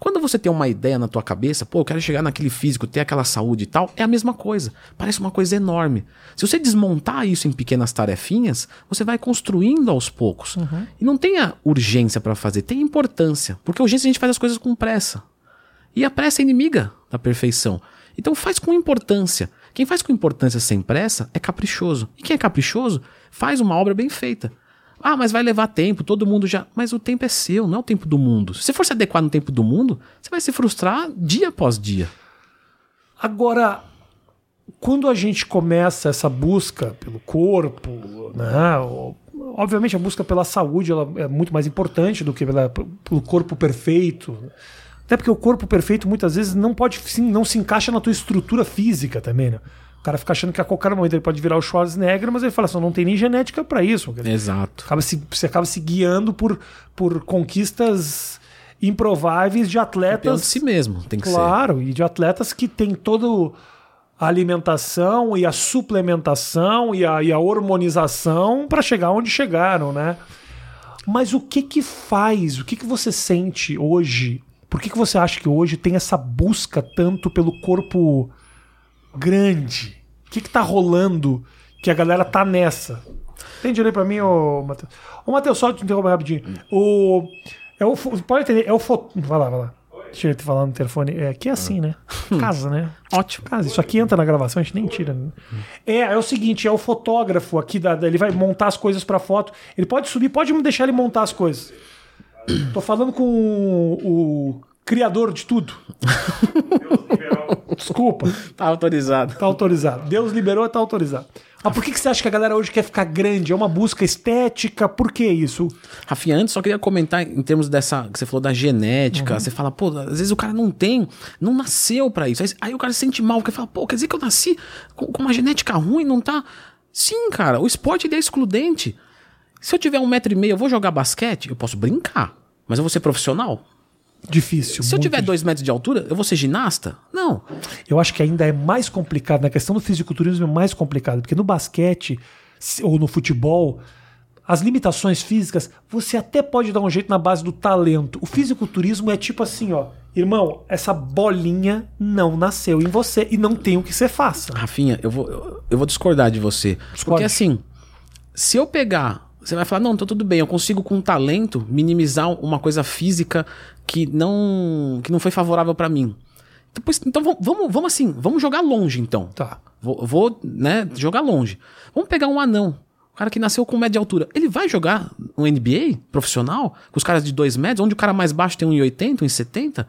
Speaker 2: Quando você tem uma ideia na tua cabeça, pô, eu quero chegar naquele físico, ter aquela saúde e tal, é a mesma coisa. Parece uma coisa enorme. Se você desmontar isso em pequenas tarefinhas, você vai construindo aos poucos. Uhum. E não tenha urgência para fazer, tem importância. Porque urgência a gente faz as coisas com pressa. E a pressa é inimiga da perfeição. Então faz com importância. Quem faz com importância sem pressa é caprichoso. E quem é caprichoso faz uma obra bem feita. Ah, mas vai levar tempo, todo mundo já. Mas o tempo é seu, não é o tempo do mundo. Se você for se adequar no tempo do mundo, você vai se frustrar dia após dia.
Speaker 1: Agora, quando a gente começa essa busca pelo corpo, né? Obviamente a busca pela saúde ela é muito mais importante do que pela, pelo corpo perfeito. Até porque o corpo perfeito muitas vezes não pode não se encaixa na tua estrutura física também, né? O cara fica achando que a qualquer momento ele pode virar o Schwarzenegger, mas ele fala assim, não tem nem genética para isso.
Speaker 2: Exato.
Speaker 1: Acaba se, você acaba se guiando por, por conquistas improváveis de atletas.
Speaker 2: de si mesmo, tem que
Speaker 1: claro, ser. Claro, e de atletas que tem todo a alimentação e a suplementação e a, e a hormonização para chegar onde chegaram, né? Mas o que que faz, o que que você sente hoje por que, que você acha que hoje tem essa busca tanto pelo corpo grande? O que, que tá rolando que a galera tá nessa? Tem direito pra mim, ô Matheus? Ô Matheus, só te interromper rapidinho. O, é o, pode entender, é o foto. Vai lá, vai lá. Deixa eu te falar no telefone. É aqui é assim, né? Casa, né?
Speaker 2: Ótimo.
Speaker 1: Casa. Isso aqui entra na gravação, a gente nem tira. Né? É, é o seguinte, é o fotógrafo aqui, da, ele vai montar as coisas pra foto. Ele pode subir, pode me deixar ele montar as coisas. Tô falando com o, criador de tudo. Desculpa.
Speaker 2: Tá autorizado.
Speaker 1: Tá autorizado. Deus liberou, tá autorizado. Mas por que, que você acha que a galera hoje quer ficar grande? É uma busca estética? Por que isso?
Speaker 2: Rafinha, antes só queria comentar em termos dessa. que você falou da genética. Uhum. Você fala, pô, às vezes o cara não tem, não nasceu para isso. Aí, aí, o cara se sente mal, porque fala, pô, quer dizer que eu nasci com, com uma genética ruim, não tá. Sim, cara, o esporte é excludente. Se eu tiver um metro e meio, eu vou jogar basquete, eu posso brincar, mas eu vou ser profissional?
Speaker 1: Difícil.
Speaker 2: Se eu tiver dois metros de altura, eu vou ser ginasta? Não.
Speaker 1: Eu acho que ainda é mais complicado. Na questão do fisiculturismo é mais complicado. Porque no basquete ou no futebol, as limitações físicas, você até pode dar um jeito na base do talento. O fisiculturismo é tipo assim, ó. Irmão, essa bolinha não nasceu em você e não tem o que você faça.
Speaker 2: Rafinha, eu vou, eu vou discordar de você. Discorde. Porque assim, se eu pegar você vai falar, não, tá tudo bem, eu consigo com talento minimizar uma coisa física que não que não foi favorável para mim. Depois, então vamos, vamos assim, vamos jogar longe então.
Speaker 1: Tá.
Speaker 2: Vou, vou, né, jogar longe. Vamos pegar um anão, o cara que nasceu com média altura. Ele vai jogar um NBA profissional com os caras de 2 metros, onde o cara mais baixo tem 1,80, 1,70?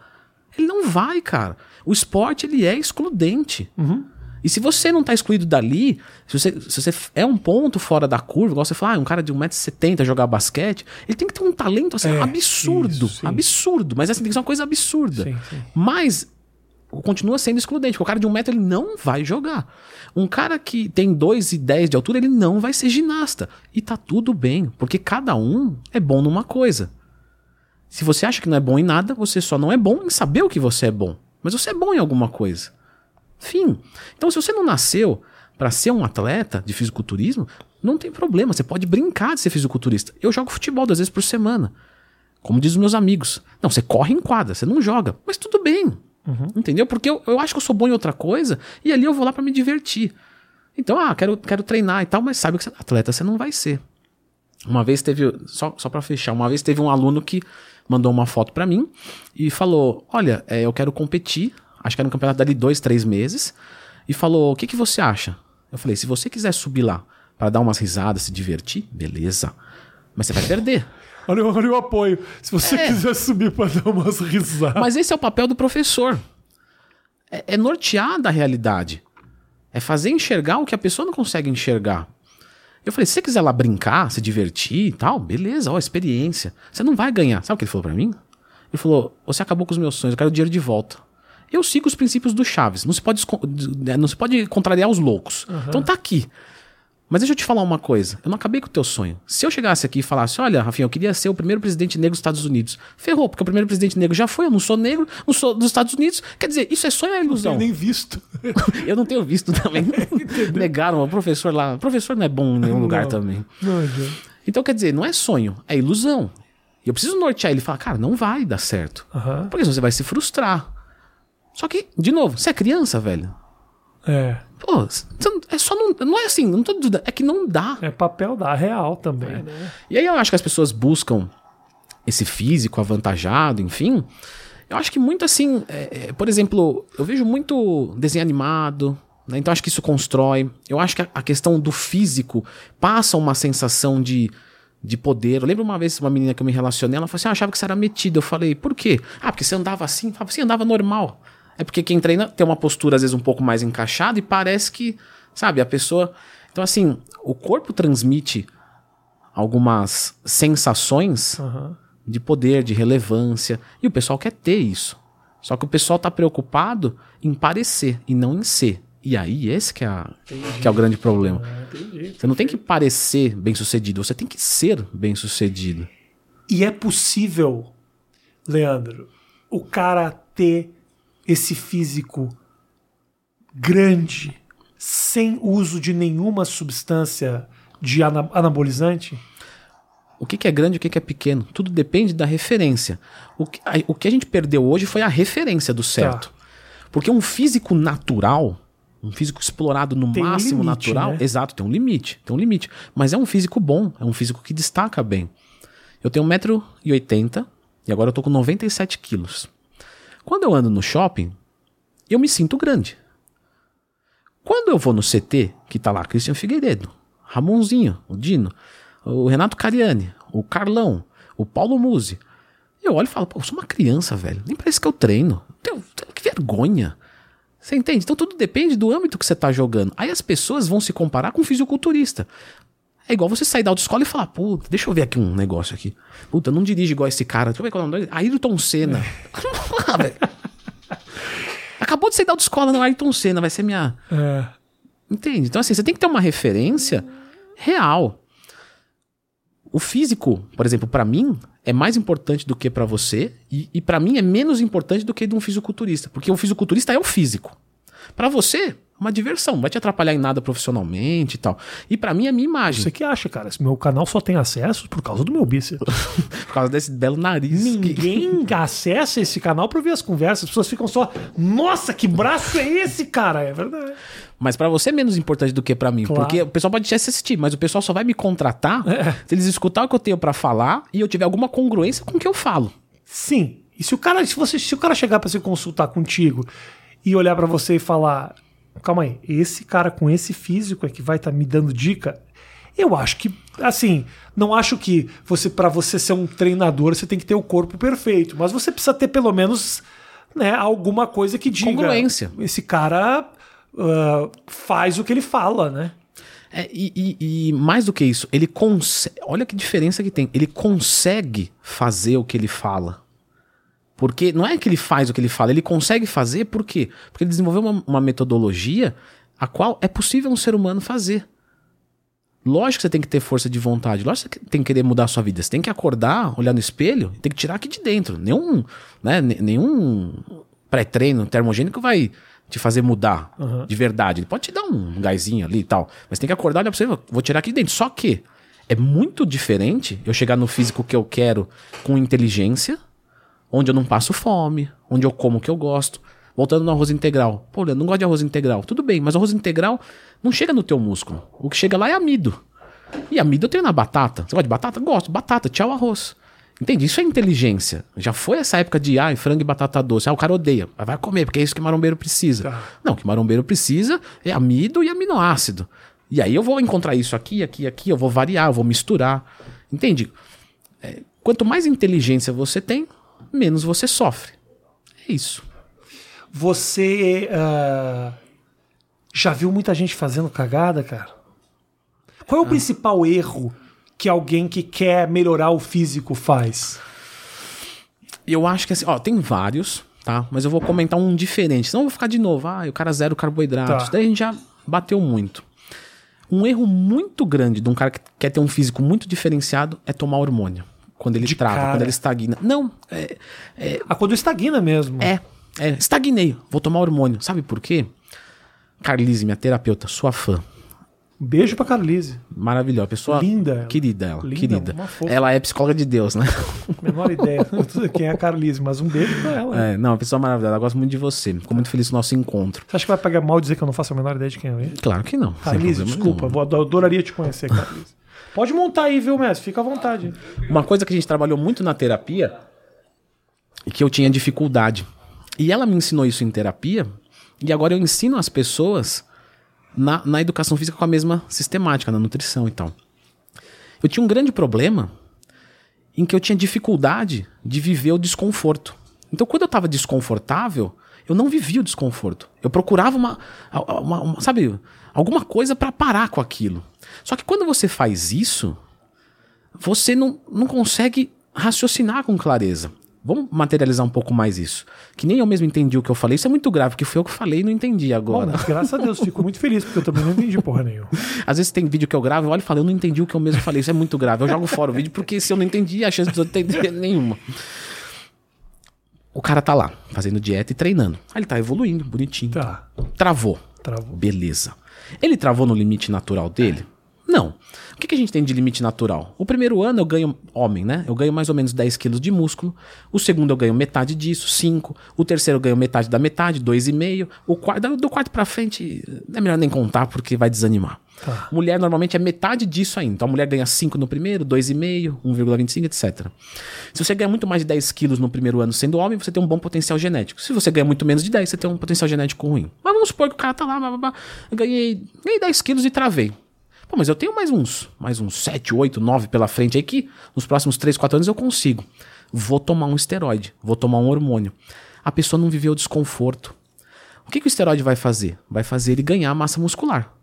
Speaker 2: Ele não vai, cara. O esporte ele é excludente.
Speaker 1: Uhum.
Speaker 2: E se você não está excluído dali, se você, se você é um ponto fora da curva, igual você fala, ah, um cara de 1,70m jogar basquete, ele tem que ter um talento assim, é, absurdo. Isso, absurdo. Mas assim, tem que ser uma coisa absurda. Sim, sim. Mas continua sendo excludente, porque o cara de um metro ele não vai jogar. Um cara que tem 2,10 de altura, ele não vai ser ginasta. E tá tudo bem, porque cada um é bom numa coisa. Se você acha que não é bom em nada, você só não é bom em saber o que você é bom. Mas você é bom em alguma coisa. Fim. Então, se você não nasceu para ser um atleta de fisiculturismo, não tem problema. Você pode brincar de ser fisiculturista. Eu jogo futebol duas vezes por semana. Como diz os meus amigos. Não, você corre em quadra, você não joga. Mas tudo bem. Uhum. Entendeu? Porque eu, eu acho que eu sou bom em outra coisa e ali eu vou lá para me divertir. Então, ah, quero, quero treinar e tal, mas sabe que você, atleta você não vai ser. Uma vez teve, só, só para fechar, uma vez teve um aluno que mandou uma foto para mim e falou: Olha, é, eu quero competir, acho que era no campeonato dali dois, três meses, e falou: O que, que você acha? Eu falei: Se você quiser subir lá para dar umas risadas, se divertir, beleza, mas você vai perder.
Speaker 1: Olha, olha o apoio. Se você é. quiser subir para dar umas risadas.
Speaker 2: Mas esse é o papel do professor. É, é nortear da realidade. É fazer enxergar o que a pessoa não consegue enxergar. Eu falei, se você quiser lá brincar, se divertir e tal, beleza, ó, experiência. Você não vai ganhar. Sabe o que ele falou para mim? Ele falou, você acabou com os meus sonhos, eu quero o dinheiro de volta. Eu sigo os princípios do Chaves. Não se pode, não se pode contrariar os loucos. Uhum. Então tá aqui. Mas deixa eu te falar uma coisa. Eu não acabei com o teu sonho. Se eu chegasse aqui e falasse, olha, Rafinha, eu queria ser o primeiro presidente negro dos Estados Unidos. Ferrou, porque o primeiro presidente negro já foi, eu não sou negro, não sou dos Estados Unidos. Quer dizer, isso é sonho ou é ilusão?
Speaker 1: Não tenho nem visto.
Speaker 2: eu não tenho visto também. Negaram, o professor lá. O professor não é bom em nenhum não, lugar também. Não, então, quer dizer, não é sonho, é ilusão. E eu preciso nortear ele e falar, cara, não vai dar certo. Uhum. Porque senão você vai se frustrar. Só que, de novo, você é criança, velho.
Speaker 1: É.
Speaker 2: Pô, é só não. Não é assim, não tô dúvida, é que não dá.
Speaker 1: É papel da real também, é. né?
Speaker 2: E aí eu acho que as pessoas buscam esse físico avantajado, enfim. Eu acho que muito assim, é, é, por exemplo, eu vejo muito desenho animado, né? então acho que isso constrói. Eu acho que a, a, questão do físico passa uma sensação de, de poder. Eu lembro uma vez uma menina que eu me relacionei, ela falou assim: ah, eu achava que você era metido. Eu falei, por quê? Ah, porque você andava assim? Eu falava assim, andava normal. É porque quem treina tem uma postura às vezes um pouco mais encaixada e parece que, sabe, a pessoa. Então, assim, o corpo transmite algumas sensações uhum. de poder, de relevância, e o pessoal quer ter isso. Só que o pessoal está preocupado em parecer e não em ser. E aí, esse que é, a, que é o grande problema. Ah, você não tem que parecer bem sucedido, você tem que ser bem sucedido.
Speaker 1: E é possível, Leandro, o cara ter esse físico grande, sem uso de nenhuma substância de anabolizante?
Speaker 2: O que, é grande e o que, é pequeno? Tudo depende da referência. O que, a, o que a gente perdeu hoje foi a referência do certo. Tá. Porque um físico natural, um físico explorado no tem máximo um limite, natural, né? exato, tem um limite, tem um limite. Mas é um físico bom, é um físico que destaca bem. Eu tenho 1,80m e agora eu tô com 97 quilos. Quando eu ando no shopping, eu me sinto grande. Quando eu vou no CT, que tá lá Christian Figueiredo, Ramonzinho, o Dino, o Renato Cariani, o Carlão, o Paulo Musi, eu olho e falo, pô, eu sou uma criança, velho. Nem parece que eu treino. Tenho, que vergonha. Você entende? Então tudo depende do âmbito que você tá jogando. Aí as pessoas vão se comparar com um fisiculturista. É igual você sair da autoescola e falar, puta, deixa eu ver aqui um negócio aqui. Puta, não dirige igual esse cara. Deixa eu ver qual é o nome dele. Ayrton Senna. ah, Acabou de sair da autoescola, não, Ayrton Senna, vai ser minha. É. Entende? Então, assim, você tem que ter uma referência real. O físico, por exemplo, para mim, é mais importante do que para você, e, e para mim é menos importante do que de um fisiculturista, porque o fisiculturista é o físico. Para você, uma diversão, não vai te atrapalhar em nada profissionalmente e tal. E para mim é minha imagem.
Speaker 1: Você que acha, cara? Esse meu canal só tem acesso por causa do meu bíceps.
Speaker 2: por causa desse belo nariz.
Speaker 1: Ninguém que... acessa esse canal para ver as conversas. As pessoas ficam só, nossa, que braço é esse, cara? É verdade.
Speaker 2: Mas para você é menos importante do que para mim, claro. porque o pessoal pode te assistir, mas o pessoal só vai me contratar é. se eles escutar o que eu tenho para falar e eu tiver alguma congruência com o que eu falo.
Speaker 1: Sim. E se o cara, se você, se o cara chegar para se consultar contigo e olhar para você e falar, calma aí, esse cara com esse físico é que vai estar tá me dando dica. Eu acho que, assim, não acho que você para você ser um treinador você tem que ter o corpo perfeito, mas você precisa ter pelo menos né, alguma coisa que diga.
Speaker 2: Congruência.
Speaker 1: Esse cara uh, faz o que ele fala, né?
Speaker 2: É, e, e, e, mais do que isso, ele consegue. Olha que diferença que tem. Ele consegue fazer o que ele fala. Porque não é que ele faz o que ele fala, ele consegue fazer por quê? Porque ele desenvolveu uma, uma metodologia a qual é possível um ser humano fazer. Lógico que você tem que ter força de vontade, lógico que você tem que querer mudar a sua vida. Você tem que acordar, olhar no espelho, tem que tirar aqui de dentro. Nenhum, né, nenhum pré-treino termogênico vai te fazer mudar uhum. de verdade. Ele pode te dar um gásinho ali e tal, mas tem que acordar, olhar pra você, vou tirar aqui de dentro. Só que é muito diferente eu chegar no físico que eu quero com inteligência, onde eu não passo fome, onde eu como o que eu gosto. Voltando no arroz integral. Pô, eu não gosto de arroz integral. Tudo bem, mas arroz integral não chega no teu músculo. O que chega lá é amido. E amido eu tenho na batata. Você gosta de batata? Gosto. Batata, tchau arroz. Entende? Isso é inteligência. Já foi essa época de ah, frango e batata doce. Ah, o cara odeia. Mas vai comer, porque é isso que marombeiro precisa. Tá. Não, o que marombeiro precisa é amido e aminoácido. E aí eu vou encontrar isso aqui, aqui, aqui, eu vou variar, eu vou misturar. Entende? É, quanto mais inteligência você tem, menos você sofre. É isso.
Speaker 1: Você uh, já viu muita gente fazendo cagada, cara? Qual é o ah. principal erro que alguém que quer melhorar o físico faz?
Speaker 2: Eu acho que assim, ó, tem vários, tá? Mas eu vou comentar um diferente. Senão eu vou ficar de novo. Ah, o cara zero carboidratos. Tá. Daí a gente já bateu muito. Um erro muito grande de um cara que quer ter um físico muito diferenciado é tomar hormônio. Quando ele de trava, cara. quando ele estagna. Não, é,
Speaker 1: é, Ah, quando estagna mesmo.
Speaker 2: É, é, estagnei, vou tomar hormônio. Sabe por quê? Carlise, minha terapeuta, sua fã.
Speaker 1: Beijo pra Carlise.
Speaker 2: Maravilhosa. Pessoa linda. Querida ela. Linda, querida. Ela é psicóloga de Deus, né?
Speaker 1: Menor ideia quem é a Carlise, mas um beijo pra ela.
Speaker 2: É, não, uma pessoa maravilhosa. Ela gosta muito de você. Ficou muito feliz com o nosso encontro.
Speaker 1: Você acha que vai pegar mal dizer que eu não faço a menor ideia de quem é?
Speaker 2: Claro que não.
Speaker 1: Carlise, desculpa. Vou, adoraria te conhecer, Carlise. Pode montar aí, viu, mestre? Fica à vontade.
Speaker 2: Uma coisa que a gente trabalhou muito na terapia e que eu tinha dificuldade e ela me ensinou isso em terapia, e agora eu ensino as pessoas na, na educação física com a mesma sistemática, na nutrição e tal. Eu tinha um grande problema em que eu tinha dificuldade de viver o desconforto. Então, quando eu estava desconfortável, eu não vivia o desconforto. Eu procurava uma, uma, uma sabe, alguma coisa para parar com aquilo. Só que quando você faz isso, você não, não consegue raciocinar com clareza. Vamos materializar um pouco mais isso. Que nem eu mesmo entendi o que eu falei. Isso é muito grave, porque foi eu que falei e não entendi agora.
Speaker 1: Graças a Deus, fico muito feliz, porque eu também não entendi porra nenhuma.
Speaker 2: Às vezes tem vídeo que eu gravo, eu olho e falo, eu não entendi o que eu mesmo falei. Isso é muito grave. Eu jogo fora o vídeo, porque se eu não entendi, a chance de eu entender é nenhuma. O cara tá lá, fazendo dieta e treinando. Aí ele tá evoluindo, bonitinho. Tá. Travou. Travou. Beleza. Ele travou no limite natural dele? Não. O que, que a gente tem de limite natural? O primeiro ano eu ganho, homem, né? Eu ganho mais ou menos 10 quilos de músculo. O segundo eu ganho metade disso, 5. O terceiro eu ganho metade da metade, 2,5. O quarto, do quarto pra frente, é melhor nem contar porque vai desanimar. Tá. Mulher normalmente é metade disso ainda. Então a mulher ganha 5 no primeiro, 2,5, 1,25, etc. Se você ganha muito mais de 10 quilos no primeiro ano sendo homem, você tem um bom potencial genético. Se você ganha muito menos de 10, você tem um potencial genético ruim. Mas vamos supor que o cara tá lá, blá, blá, blá. Ganhei, ganhei 10 quilos e travei. Pô, mas eu tenho mais uns, mais uns 7, 8, 9 pela frente aí que nos próximos 3, 4 anos eu consigo. Vou tomar um esteroide, vou tomar um hormônio. A pessoa não viveu desconforto. O que, que o esteroide vai fazer? Vai fazer ele ganhar massa muscular.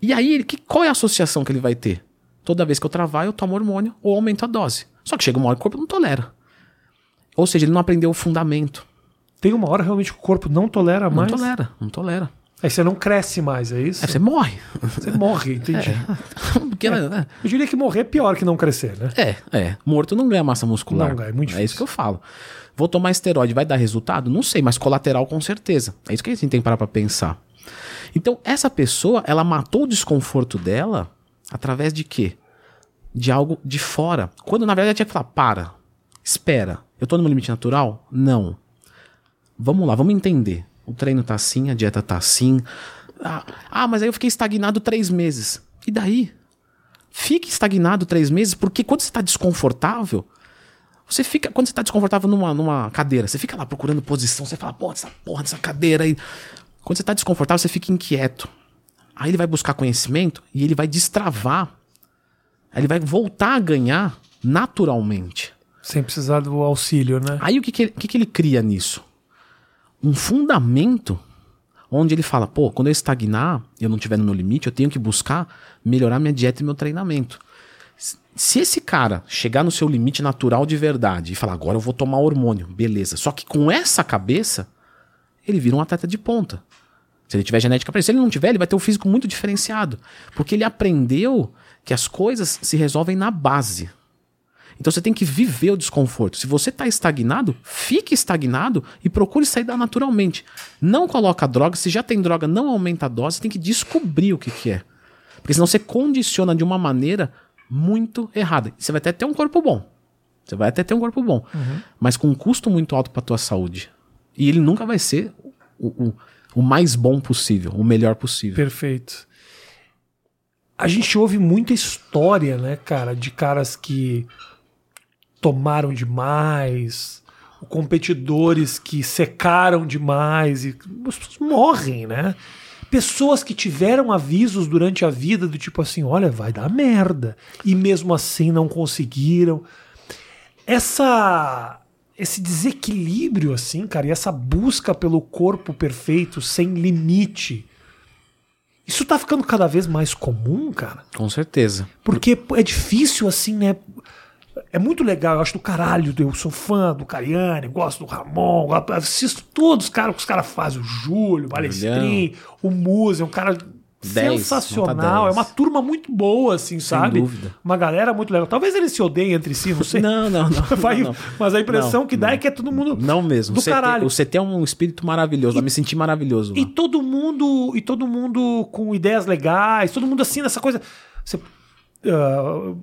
Speaker 2: E aí, que, qual é a associação que ele vai ter? Toda vez que eu travar, eu tomo hormônio ou aumento a dose. Só que chega uma hora que o corpo não tolera. Ou seja, ele não aprendeu o fundamento.
Speaker 1: Tem uma hora realmente que o corpo não tolera mais?
Speaker 2: Não tolera, não tolera.
Speaker 1: Aí você não cresce mais, é isso?
Speaker 2: Aí você morre.
Speaker 1: Você morre, entendi. É. Porque, é. Né? Eu diria que morrer é pior que não crescer, né?
Speaker 2: É, é. Morto não ganha massa muscular.
Speaker 1: Não ganha, é muito difícil.
Speaker 2: É isso que eu falo. Vou tomar esteroide, vai dar resultado? Não sei, mas colateral com certeza. É isso que a gente tem que parar pra pensar. Então, essa pessoa, ela matou o desconforto dela através de quê? De algo de fora. Quando na verdade ela tinha que falar: para, espera, eu tô no meu limite natural? Não. Vamos lá, vamos entender. O treino tá assim, a dieta tá assim. Ah, ah, mas aí eu fiquei estagnado três meses. E daí? Fique estagnado três meses, porque quando você está desconfortável, você fica. Quando você está desconfortável numa, numa cadeira, você fica lá procurando posição, você fala, pô, essa porra dessa cadeira aí. Quando você está desconfortável, você fica inquieto. Aí ele vai buscar conhecimento e ele vai destravar. Aí ele vai voltar a ganhar naturalmente.
Speaker 1: Sem precisar do auxílio, né?
Speaker 2: Aí o que, que, que, que ele cria nisso? Um fundamento onde ele fala, pô, quando eu estagnar, eu não estiver no meu limite, eu tenho que buscar melhorar minha dieta e meu treinamento. Se esse cara chegar no seu limite natural de verdade e falar, agora eu vou tomar hormônio, beleza. Só que com essa cabeça, ele vira um atleta de ponta. Se ele tiver genética para isso, se ele não tiver, ele vai ter um físico muito diferenciado, porque ele aprendeu que as coisas se resolvem na base. Então você tem que viver o desconforto. Se você está estagnado, fique estagnado e procure sair da naturalmente. Não coloca droga, se já tem droga, não aumenta a dose, tem que descobrir o que, que é. Porque senão você condiciona de uma maneira muito errada. Você vai até ter um corpo bom. Você vai até ter um corpo bom. Uhum. Mas com um custo muito alto para tua saúde. E ele nunca vai ser o, o, o mais bom possível, o melhor possível.
Speaker 1: Perfeito. A gente ouve muita história, né, cara, de caras que tomaram demais, competidores que secaram demais e as pessoas morrem, né? Pessoas que tiveram avisos durante a vida do tipo assim, olha, vai dar merda. E mesmo assim não conseguiram. Essa esse desequilíbrio assim, cara, e essa busca pelo corpo perfeito sem limite. Isso tá ficando cada vez mais comum, cara?
Speaker 2: Com certeza.
Speaker 1: Porque é difícil assim, né? É muito legal, eu acho do caralho, eu sou fã do Cariani, gosto do Ramon, assisto todos os caras que os caras fazem, o Júlio, o Balestrin, o Musa, é um cara 10, sensacional, é uma turma muito boa, assim, Sem sabe? Dúvida. Uma galera muito legal. Talvez eles se odeiem entre si, não sei.
Speaker 2: não, não, não,
Speaker 1: Vai,
Speaker 2: não,
Speaker 1: Mas a impressão não, que dá é que é todo mundo
Speaker 2: Não mesmo.
Speaker 1: Do CT, caralho.
Speaker 2: O CT é um espírito maravilhoso, e, eu me senti maravilhoso.
Speaker 1: E todo mundo, e todo mundo com ideias legais, todo mundo assim nessa coisa. Você Uh,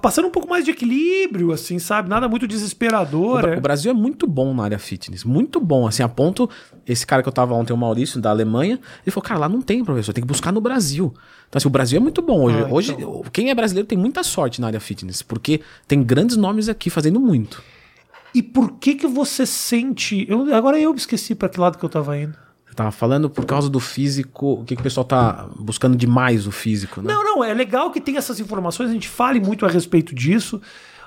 Speaker 1: passando um pouco mais de equilíbrio, assim, sabe? Nada muito desesperador.
Speaker 2: O,
Speaker 1: é.
Speaker 2: o, Brasil é muito bom na área fitness, muito bom. Assim, a ponto, esse cara que eu tava ontem, o Maurício, da Alemanha, ele falou, cara, lá não tem, professor, tem que buscar no Brasil. Então, assim, o Brasil é muito bom hoje. Ah, hoje, então... quem é brasileiro tem muita sorte na área fitness, porque tem grandes nomes aqui fazendo muito.
Speaker 1: E por que que você sente... Eu, agora eu esqueci para que lado que eu tava indo
Speaker 2: tava falando por causa do físico, o que, que o pessoal tá buscando demais o físico, né?
Speaker 1: Não, não, é legal que tem essas informações, a gente fale muito a respeito disso,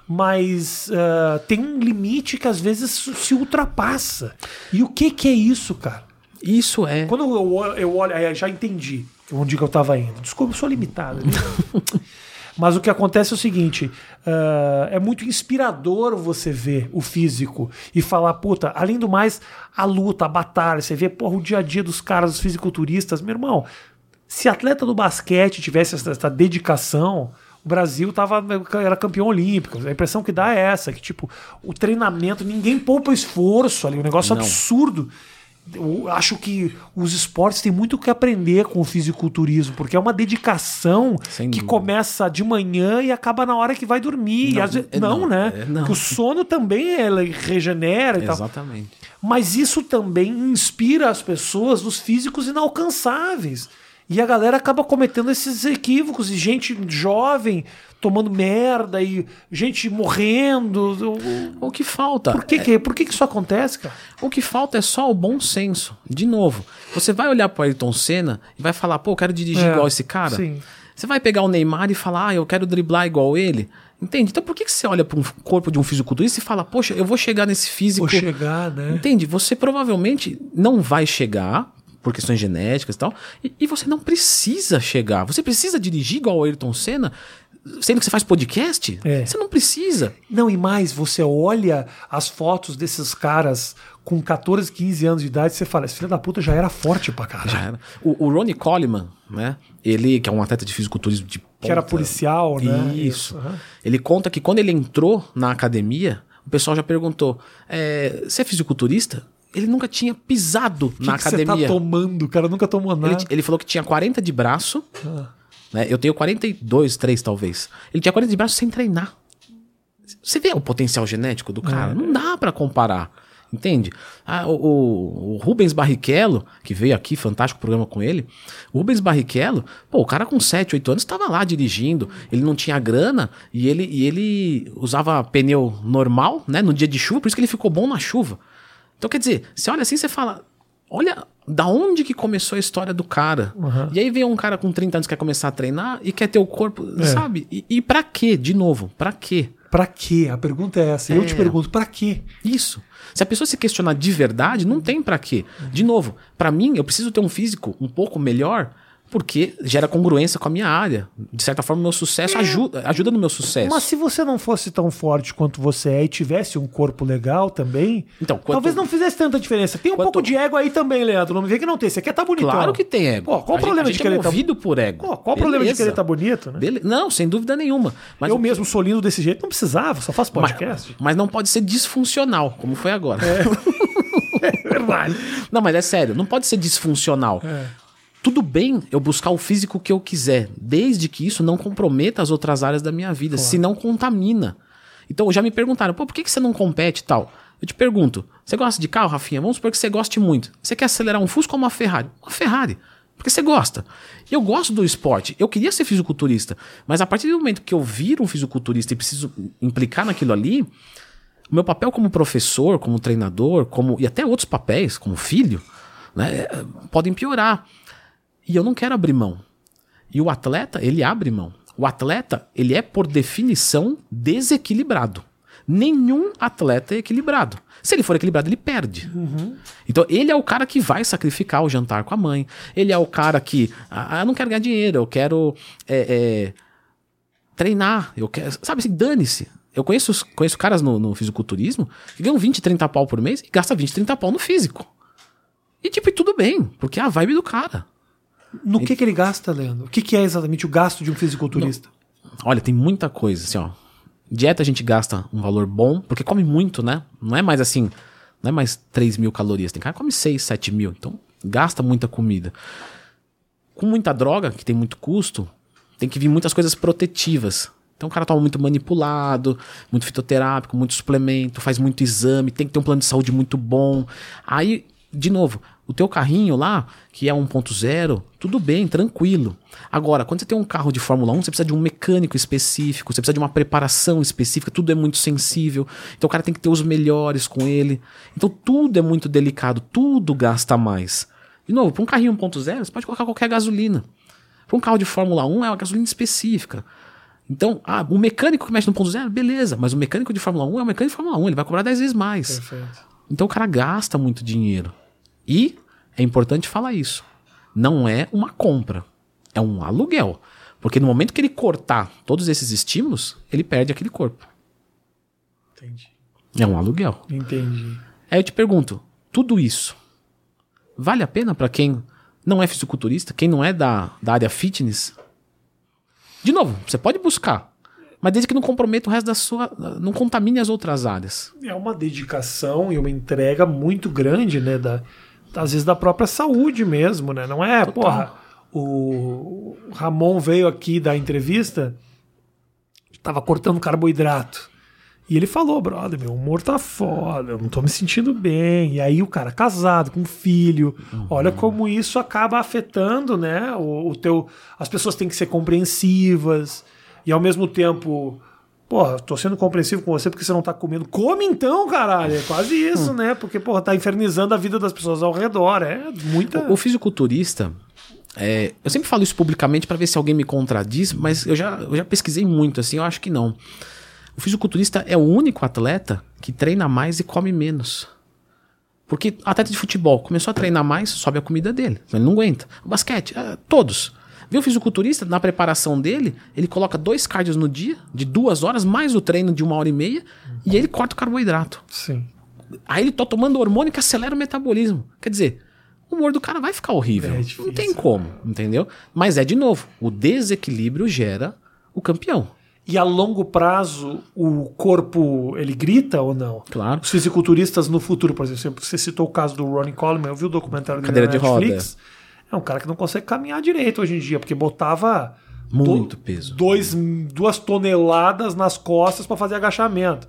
Speaker 1: mas uh, tem um limite que às vezes se ultrapassa. E o que que é isso, cara?
Speaker 2: Isso é.
Speaker 1: Quando eu, eu olho, já entendi onde que eu tava indo. Desculpa, eu sou limitado. Mas o que acontece é o seguinte: uh, é muito inspirador você ver o físico e falar, puta, além do mais, a luta, a batalha, você vê porra, o dia a dia dos caras, dos fisiculturistas, meu irmão. Se atleta do basquete tivesse essa, essa dedicação, o Brasil tava, era campeão olímpico. A impressão que dá é essa, que tipo, o treinamento, ninguém poupa esforço ali, um negócio Não. absurdo eu acho que os esportes têm muito o que aprender com o fisiculturismo, porque é uma dedicação que começa de manhã e acaba na hora que vai dormir. Não, vezes, é, não, não, né? É, não. Porque o sono também ela regenera e
Speaker 2: Exatamente.
Speaker 1: tal. Mas isso também inspira as pessoas dos físicos inalcançáveis. E a galera acaba cometendo esses equívocos, e gente jovem tomando merda e gente morrendo.
Speaker 2: O que falta?
Speaker 1: Por que, é... que, por que, que isso acontece, cara?
Speaker 2: O que falta é só o bom senso. De novo, você vai olhar para Ayrton Senna e vai falar, pô, eu quero dirigir é, igual esse cara. Sim. Você vai pegar o Neymar e falar, ah, eu quero driblar igual ele. Entende? Então por que, que você olha para um corpo de um fisiculturista e fala, poxa, eu vou chegar nesse físico.
Speaker 1: Vou chegar, né?
Speaker 2: Entende? Você provavelmente não vai chegar por questões genéticas e tal. E, e, você não precisa chegar. Você precisa dirigir igual o Ayrton Senna Sendo que você faz podcast? É. Você não precisa.
Speaker 1: Não, e mais, você olha as fotos desses caras com 14, 15 anos de idade, você fala, esse filho da puta já era forte pra caralho. Já era.
Speaker 2: O, o Ronnie Coleman, né? Ele, que é um atleta de fisiculturismo de ponta,
Speaker 1: Que era policial, né?
Speaker 2: Isso. Uhum. Ele conta que quando ele entrou na academia, o pessoal já perguntou, é, você é fisiculturista? Ele nunca tinha pisado que na que academia. Você
Speaker 1: tá tomando? O cara nunca tomou nada.
Speaker 2: Ele, ele falou que tinha 40 de braço. Ah né? Eu tenho 42, 3 talvez. Ele tinha 40 de braço sem treinar. Você vê o potencial genético do cara? É. Não dá para comparar. Entende? Ah, o, o, o, Rubens Barrichello, que veio aqui, fantástico programa com ele. O Rubens Barrichello, pô, o cara com 7, 8 anos estava lá dirigindo. Ele não tinha grana e ele, e ele usava pneu normal, né? No dia de chuva, por isso que ele ficou bom na chuva. Então, quer dizer, você olha assim, você fala: olha da onde que começou a história do cara. Uhum. E aí vem um cara com 30 anos que quer começar a treinar e quer ter o corpo, é. sabe? E, e para quê? De novo, para quê?
Speaker 1: Para quê? A pergunta é essa. É. Eu te é. pergunto, para quê?
Speaker 2: Isso. Se a pessoa se questionar de verdade, não tem para quê. De novo, para mim, eu preciso ter um físico um pouco melhor Porque gera congruência com a minha área. De certa forma, meu sucesso ajuda, ajuda no meu sucesso.
Speaker 1: Mas se você não fosse tão forte quanto você é e tivesse um corpo legal também,
Speaker 2: Então, quanto-
Speaker 1: talvez não fizesse tanta diferença. Tem um
Speaker 2: Quanto-
Speaker 1: pouco de ego aí também, Leandro. Não me vê que não tem. Você quer estar bonitão.
Speaker 2: Claro que tem ego.
Speaker 1: Pô, qual o
Speaker 2: gente-
Speaker 1: problema
Speaker 2: a
Speaker 1: de
Speaker 2: gente
Speaker 1: querer
Speaker 2: é
Speaker 1: tá-
Speaker 2: movido por ego.
Speaker 1: Pô, qual o problema de querer estar bonito, né?
Speaker 2: Bele- Não, sem dúvida nenhuma. Mas
Speaker 1: eu
Speaker 2: o-
Speaker 1: mesmo sou lindo desse jeito, não precisava, só faço
Speaker 2: mas,
Speaker 1: podcast.
Speaker 2: mas não pode ser disfuncional, como foi agora.
Speaker 1: É verdade.
Speaker 2: Não, mas é sério, não pode ser disfuncional.
Speaker 1: É.
Speaker 2: Tudo bem eu buscar o físico que eu quiser, desde que isso não comprometa as outras áreas da minha vida, se não contamina. Então já me perguntaram, pô, por que, que você não compete e tal? Eu te pergunto, você gosta de carro, Rafinha? Vamos supor que você goste muito. Você quer acelerar um Fusca ou uma Ferrari? Uma Ferrari. Porque você gosta. Eu gosto do esporte. Eu queria ser fisiculturista. Mas a partir do momento que eu viro um fisiculturista e preciso implicar naquilo ali, o meu papel como professor, como treinador, como e até outros papéis, como filho, né, eh, podem piorar. E eu não quero abrir mão. E o atleta, ele abre mão. O atleta, ele é por definição desequilibrado. Nenhum atleta é equilibrado. Se ele for equilibrado, ele perde. Então, ele é o cara que vai sacrificar o jantar com a mãe. Ele é o cara que. Ah, eu não quero ganhar dinheiro, eu quero. é, é, treinar, eu quero. Sabe assim, dane-se. Eu conheço, conheço caras no, no fisiculturismo que ganham 20, 30 pau por mês e gasta 20, 30 pau no físico. E tipo, e tudo bem, porque é a vibe do cara.
Speaker 1: No que, que ele gasta, Leandro? O que, que é exatamente o gasto de um fisiculturista?
Speaker 2: Olha, tem muita coisa, assim, ó. Dieta a gente gasta um valor bom, porque come muito, né? Não é mais assim, não é mais 3 mil calorias. Tem cara que come 6, 7 mil. Então, gasta muita comida. Com muita droga, que tem muito custo, tem que vir muitas coisas protetivas. Então o cara toma muito manipulado, muito fitoterápico, muito suplemento, faz muito exame, tem que ter um plano de saúde muito bom. Aí, de novo, o teu carrinho lá, que é 1.0, tudo bem, tranquilo. Agora, quando você tem um carro de Fórmula 1, você precisa de um mecânico específico, você precisa de uma preparação específica, tudo é muito sensível. Então o cara tem que ter os melhores com ele. Então tudo é muito delicado, tudo gasta mais. De novo, para um carrinho 1.0, você pode colocar qualquer gasolina. Para um carro de Fórmula 1 é uma gasolina específica. Então, ah, o mecânico que mexe no 1.0, beleza, mas o mecânico de Fórmula 1 é o mecânico de Fórmula 1, ele vai cobrar 10 vezes mais.
Speaker 1: Perfeito.
Speaker 2: Então o cara gasta muito dinheiro. E é importante falar isso. Não é uma compra, é um aluguel. Porque no momento que ele cortar todos esses estímulos, ele perde aquele corpo.
Speaker 1: Entendi.
Speaker 2: É um aluguel.
Speaker 1: Entendi.
Speaker 2: Aí eu te pergunto, tudo isso vale a pena para quem não é fisiculturista, quem não é da, da área fitness? De novo, você pode buscar, mas desde que não comprometa o resto da sua, não contamine as outras áreas.
Speaker 1: É uma dedicação e uma entrega muito grande, né? Da, às vezes da própria saúde mesmo, né? Não é,
Speaker 2: Total.
Speaker 1: porra, o Ramon veio aqui da entrevista, tava cortando carboidrato. E ele falou, brother, meu humor tá foda, eu não tô me sentindo bem. E aí o cara casado, com filho, olha como isso acaba afetando, né? O, o teu, as pessoas têm que ser compreensivas e ao mesmo tempo, porra, tô sendo compreensivo com você porque você não tá comendo. Come então, caralho. É quase isso, né? Porque, porra, tá infernizando a vida das pessoas ao redor. É muita.
Speaker 2: O, o fisiculturista, é, eu sempre falo isso publicamente para ver se alguém me contradiz, mas eu já, eu já pesquisei muito, assim, eu acho que não. O fisiculturista é o único atleta que treina mais e come menos. Porque atleta de futebol começou a treinar mais, sobe a comida dele. Ele não aguenta. O basquete, é, todos. Vê o fisiculturista, na preparação dele, ele coloca dois cardios no dia, de duas horas, mais o treino de uma hora e meia, e ele corta o carboidrato.
Speaker 1: Sim.
Speaker 2: Aí ele tá tomando hormônio que acelera o metabolismo. Quer dizer, o humor do cara vai ficar horrível.
Speaker 1: É difícil.
Speaker 2: não tem como, entendeu? Mas é de novo, o desequilíbrio gera o campeão.
Speaker 1: E a longo prazo, o corpo, ele grita ou não?
Speaker 2: Claro.
Speaker 1: Os fisiculturistas no futuro, por exemplo, você citou o caso do Ronnie Coleman, eu vi o documentário dele
Speaker 2: Cadeira
Speaker 1: na
Speaker 2: de roda.
Speaker 1: É um cara que não consegue caminhar direito hoje em dia, porque botava
Speaker 2: Muito
Speaker 1: do-
Speaker 2: peso.
Speaker 1: Dois, duas toneladas nas costas para fazer agachamento.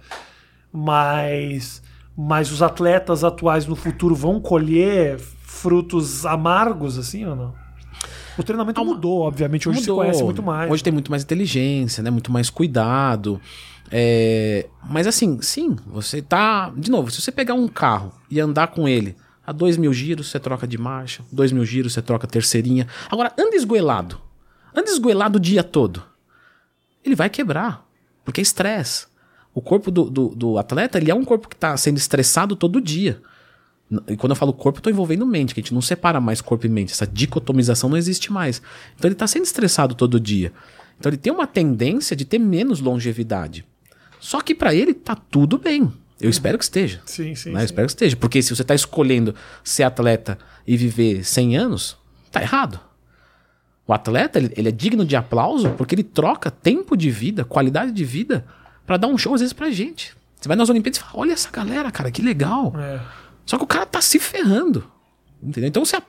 Speaker 1: Mas, mas os atletas atuais no futuro vão colher frutos amargos, assim ou não? O treinamento mudou, obviamente. Hoje
Speaker 2: Mudou.
Speaker 1: se conhece muito mais.
Speaker 2: Hoje tem muito mais inteligência, né? Muito mais cuidado. É, Mas assim, sim, você tá. De novo, se você pegar um carro e andar com ele a dois mil giros, você troca de marcha. Dois mil giros, você troca terceirinha. Agora, anda esgoelado. Anda esgoelado o dia todo. Ele vai quebrar. Porque é estresse. O corpo do, do, do atleta ele é um corpo que está sendo estressado todo dia. E quando eu falo corpo, tô envolvendo mente, que a gente não separa mais corpo e mente. Essa dicotomização não existe mais. Então ele tá sendo estressado todo dia. Então ele tem uma tendência de ter menos longevidade. Só que para ele tá tudo bem. Eu espero que esteja.
Speaker 1: Sim, sim.
Speaker 2: né? Eu
Speaker 1: sim.
Speaker 2: espero que esteja. Porque se você tá escolhendo ser atleta e viver 100 anos, tá errado. O atleta, ele, ele é digno de aplauso porque ele troca tempo de vida, qualidade de vida, para dar um show às vezes pra gente. Você vai nas Olimpíadas e fala: olha essa galera, cara, que legal.
Speaker 1: É.
Speaker 2: Só que o cara tá se ferrando. Entendeu? Então, você,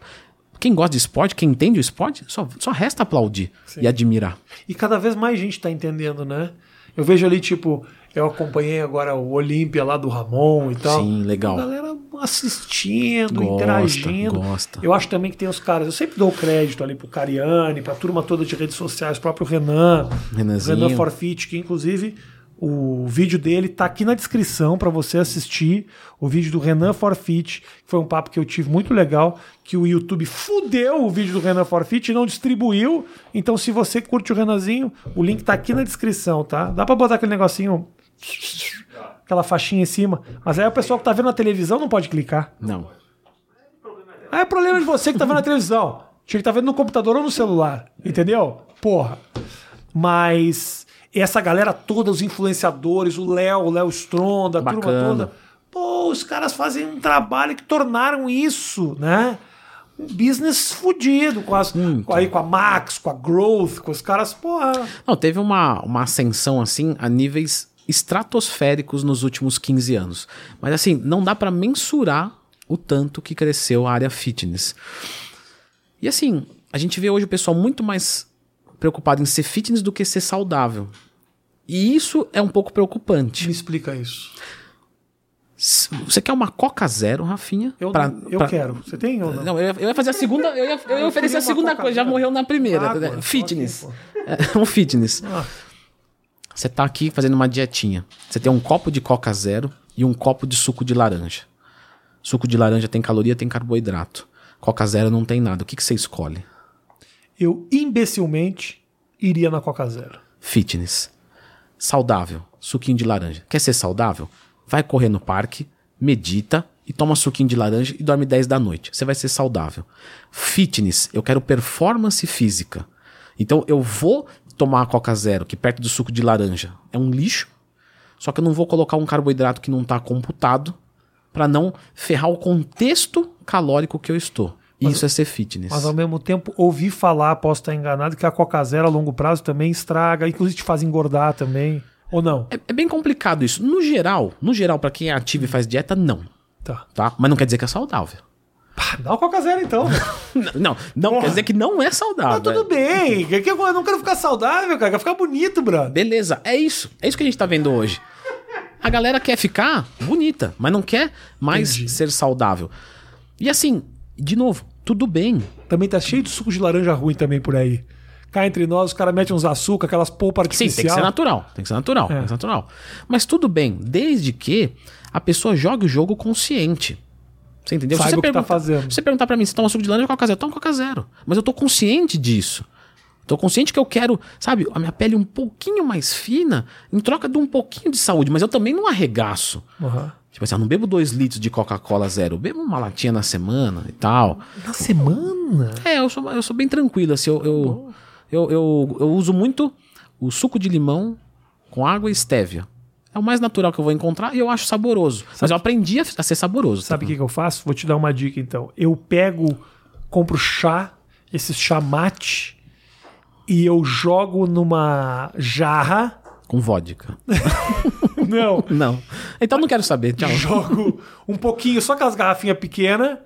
Speaker 2: quem gosta de esporte, quem entende o esporte, só, só resta aplaudir e admirar.
Speaker 1: E cada vez mais gente tá entendendo, né? Eu vejo ali, tipo, eu acompanhei agora o Olímpia lá do Ramon e tal.
Speaker 2: Sim, legal.
Speaker 1: A galera assistindo,
Speaker 2: Gosta,
Speaker 1: interagindo.
Speaker 2: gosta.
Speaker 1: Eu acho também que tem os caras. Eu sempre dou crédito ali pro Cariani, pra turma toda de redes sociais, o próprio Renan.
Speaker 2: Renanzinho.
Speaker 1: Renan Forfit, que inclusive o vídeo dele tá aqui na descrição para você assistir. O vídeo do Renan Forfit, que foi um papo que eu tive muito legal, que o YouTube fudeu o vídeo do Renan Forfit e não distribuiu. Então, se você curte o Renanzinho, o link tá aqui na descrição, tá? Dá para botar aquele negocinho, aquela faixinha em cima. Mas aí o pessoal que tá vendo na televisão não pode clicar.
Speaker 2: Não.
Speaker 1: Ah, é problema de você que tá vendo na televisão. Tinha que estar vendo no computador ou no celular. Entendeu? Porra. Mas essa galera toda, os influenciadores, o Léo, o Léo Stronda, a turma toda. Pô, os caras fazem um trabalho que tornaram isso, né? Um business fudido com, as, com, aí, com a Max, com a Growth, com os caras, porra.
Speaker 2: Não, teve uma, uma ascensão assim a níveis estratosféricos nos últimos 15 anos. Mas assim, não dá pra mensurar o tanto que cresceu a área fitness. E assim, a gente vê hoje o pessoal muito mais preocupado em ser fitness do que ser saudável. E isso é um pouco preocupante.
Speaker 1: Me explica isso.
Speaker 2: Você quer uma Coca Zero, Rafinha?
Speaker 1: Eu,
Speaker 2: Pra-
Speaker 1: eu
Speaker 2: pra-
Speaker 1: quero. Você tem ou não?
Speaker 2: Não, eu ia, fazer a segunda. Eu ia, eu ia oferecer a segunda coisa, já morreu na primeira.
Speaker 1: Água,
Speaker 2: né? Fitness. É um fitness.
Speaker 1: Ah.
Speaker 2: Você tá aqui fazendo uma dietinha. Você tem um copo de Coca Zero e um copo de suco de laranja. Suco de laranja tem caloria, tem carboidrato. Coca Zero não tem nada. O que, que você escolhe?
Speaker 1: Eu imbecilmente iria na Coca Zero.
Speaker 2: Fitness. Saudável. Suquinho de laranja. Quer ser saudável? Vai correr no parque, medita e toma suquinho de laranja e dorme 10 da noite. Você vai ser saudável. Fitness. Eu quero performance física. Então eu vou tomar a Coca Zero, que perto do suco de laranja é um lixo. Só que eu não vou colocar um carboidrato que não está computado para não ferrar o contexto calórico que eu estou. Isso é ser fitness.
Speaker 1: Mas ao mesmo tempo, ouvi falar, posso estar enganado, que a Coca Zero a longo prazo também estraga, inclusive te faz engordar também. Ou não?
Speaker 2: É, é bem complicado isso. No geral, no geral, para quem é ativo e faz dieta, não.
Speaker 1: Tá.
Speaker 2: Tá? Mas não quer dizer que é saudável.
Speaker 1: Pá, dá o Coca Zero então.
Speaker 2: Não, não, não quer dizer que não é saudável.
Speaker 1: Mas tudo bem. Que- que Eu não quero ficar saudável, cara. Eu quero ficar bonito, brother.
Speaker 2: Beleza, é isso. É isso que a gente tá vendo hoje. A galera quer ficar bonita, mas não quer mais
Speaker 1: Entendi.
Speaker 2: ser saudável. E assim, de novo, tudo bem.
Speaker 1: Também tá cheio de suco de laranja ruim também por aí. Cá entre nós, os caras metem uns açúcar, aquelas polpa
Speaker 2: Sim,
Speaker 1: artificial.
Speaker 2: tem que ser natural. Tem que ser natural. Tem que ser natural. Mas tudo bem, desde que a pessoa jogue o jogo consciente. Você entendeu? Você
Speaker 1: o que tá
Speaker 2: pergunta-
Speaker 1: fazendo.
Speaker 2: Se você perguntar pra mim se toma suco de laranja ou coca zero, toma coca zero. Mas eu tô consciente disso. Tô consciente que eu quero, sabe, a minha pele um pouquinho mais fina em troca de um pouquinho de saúde. Mas eu também não arregaço.
Speaker 1: Aham.
Speaker 2: Tipo assim, eu não bebo dois litros de Coca-Cola zero. Eu bebo uma latinha na semana e tal.
Speaker 1: Na semana?
Speaker 2: É, eu sou, eu sou bem tranquilo, assim, eu, eu, eu, eu, eu uso muito o suco de limão com água e estévia. É o mais natural que eu vou encontrar e eu acho saboroso. Mas eu aprendi a, a ser saboroso.
Speaker 1: Sabe o
Speaker 2: tá?
Speaker 1: que, que eu faço? Vou te dar uma dica então. Eu pego, compro chá, esse chá mate, e eu jogo numa jarra.
Speaker 2: Com vodka.
Speaker 1: Não.
Speaker 2: Não. Então não quero saber, tchau.
Speaker 1: jogo um pouquinho, só aquelas garrafinhas pequenas,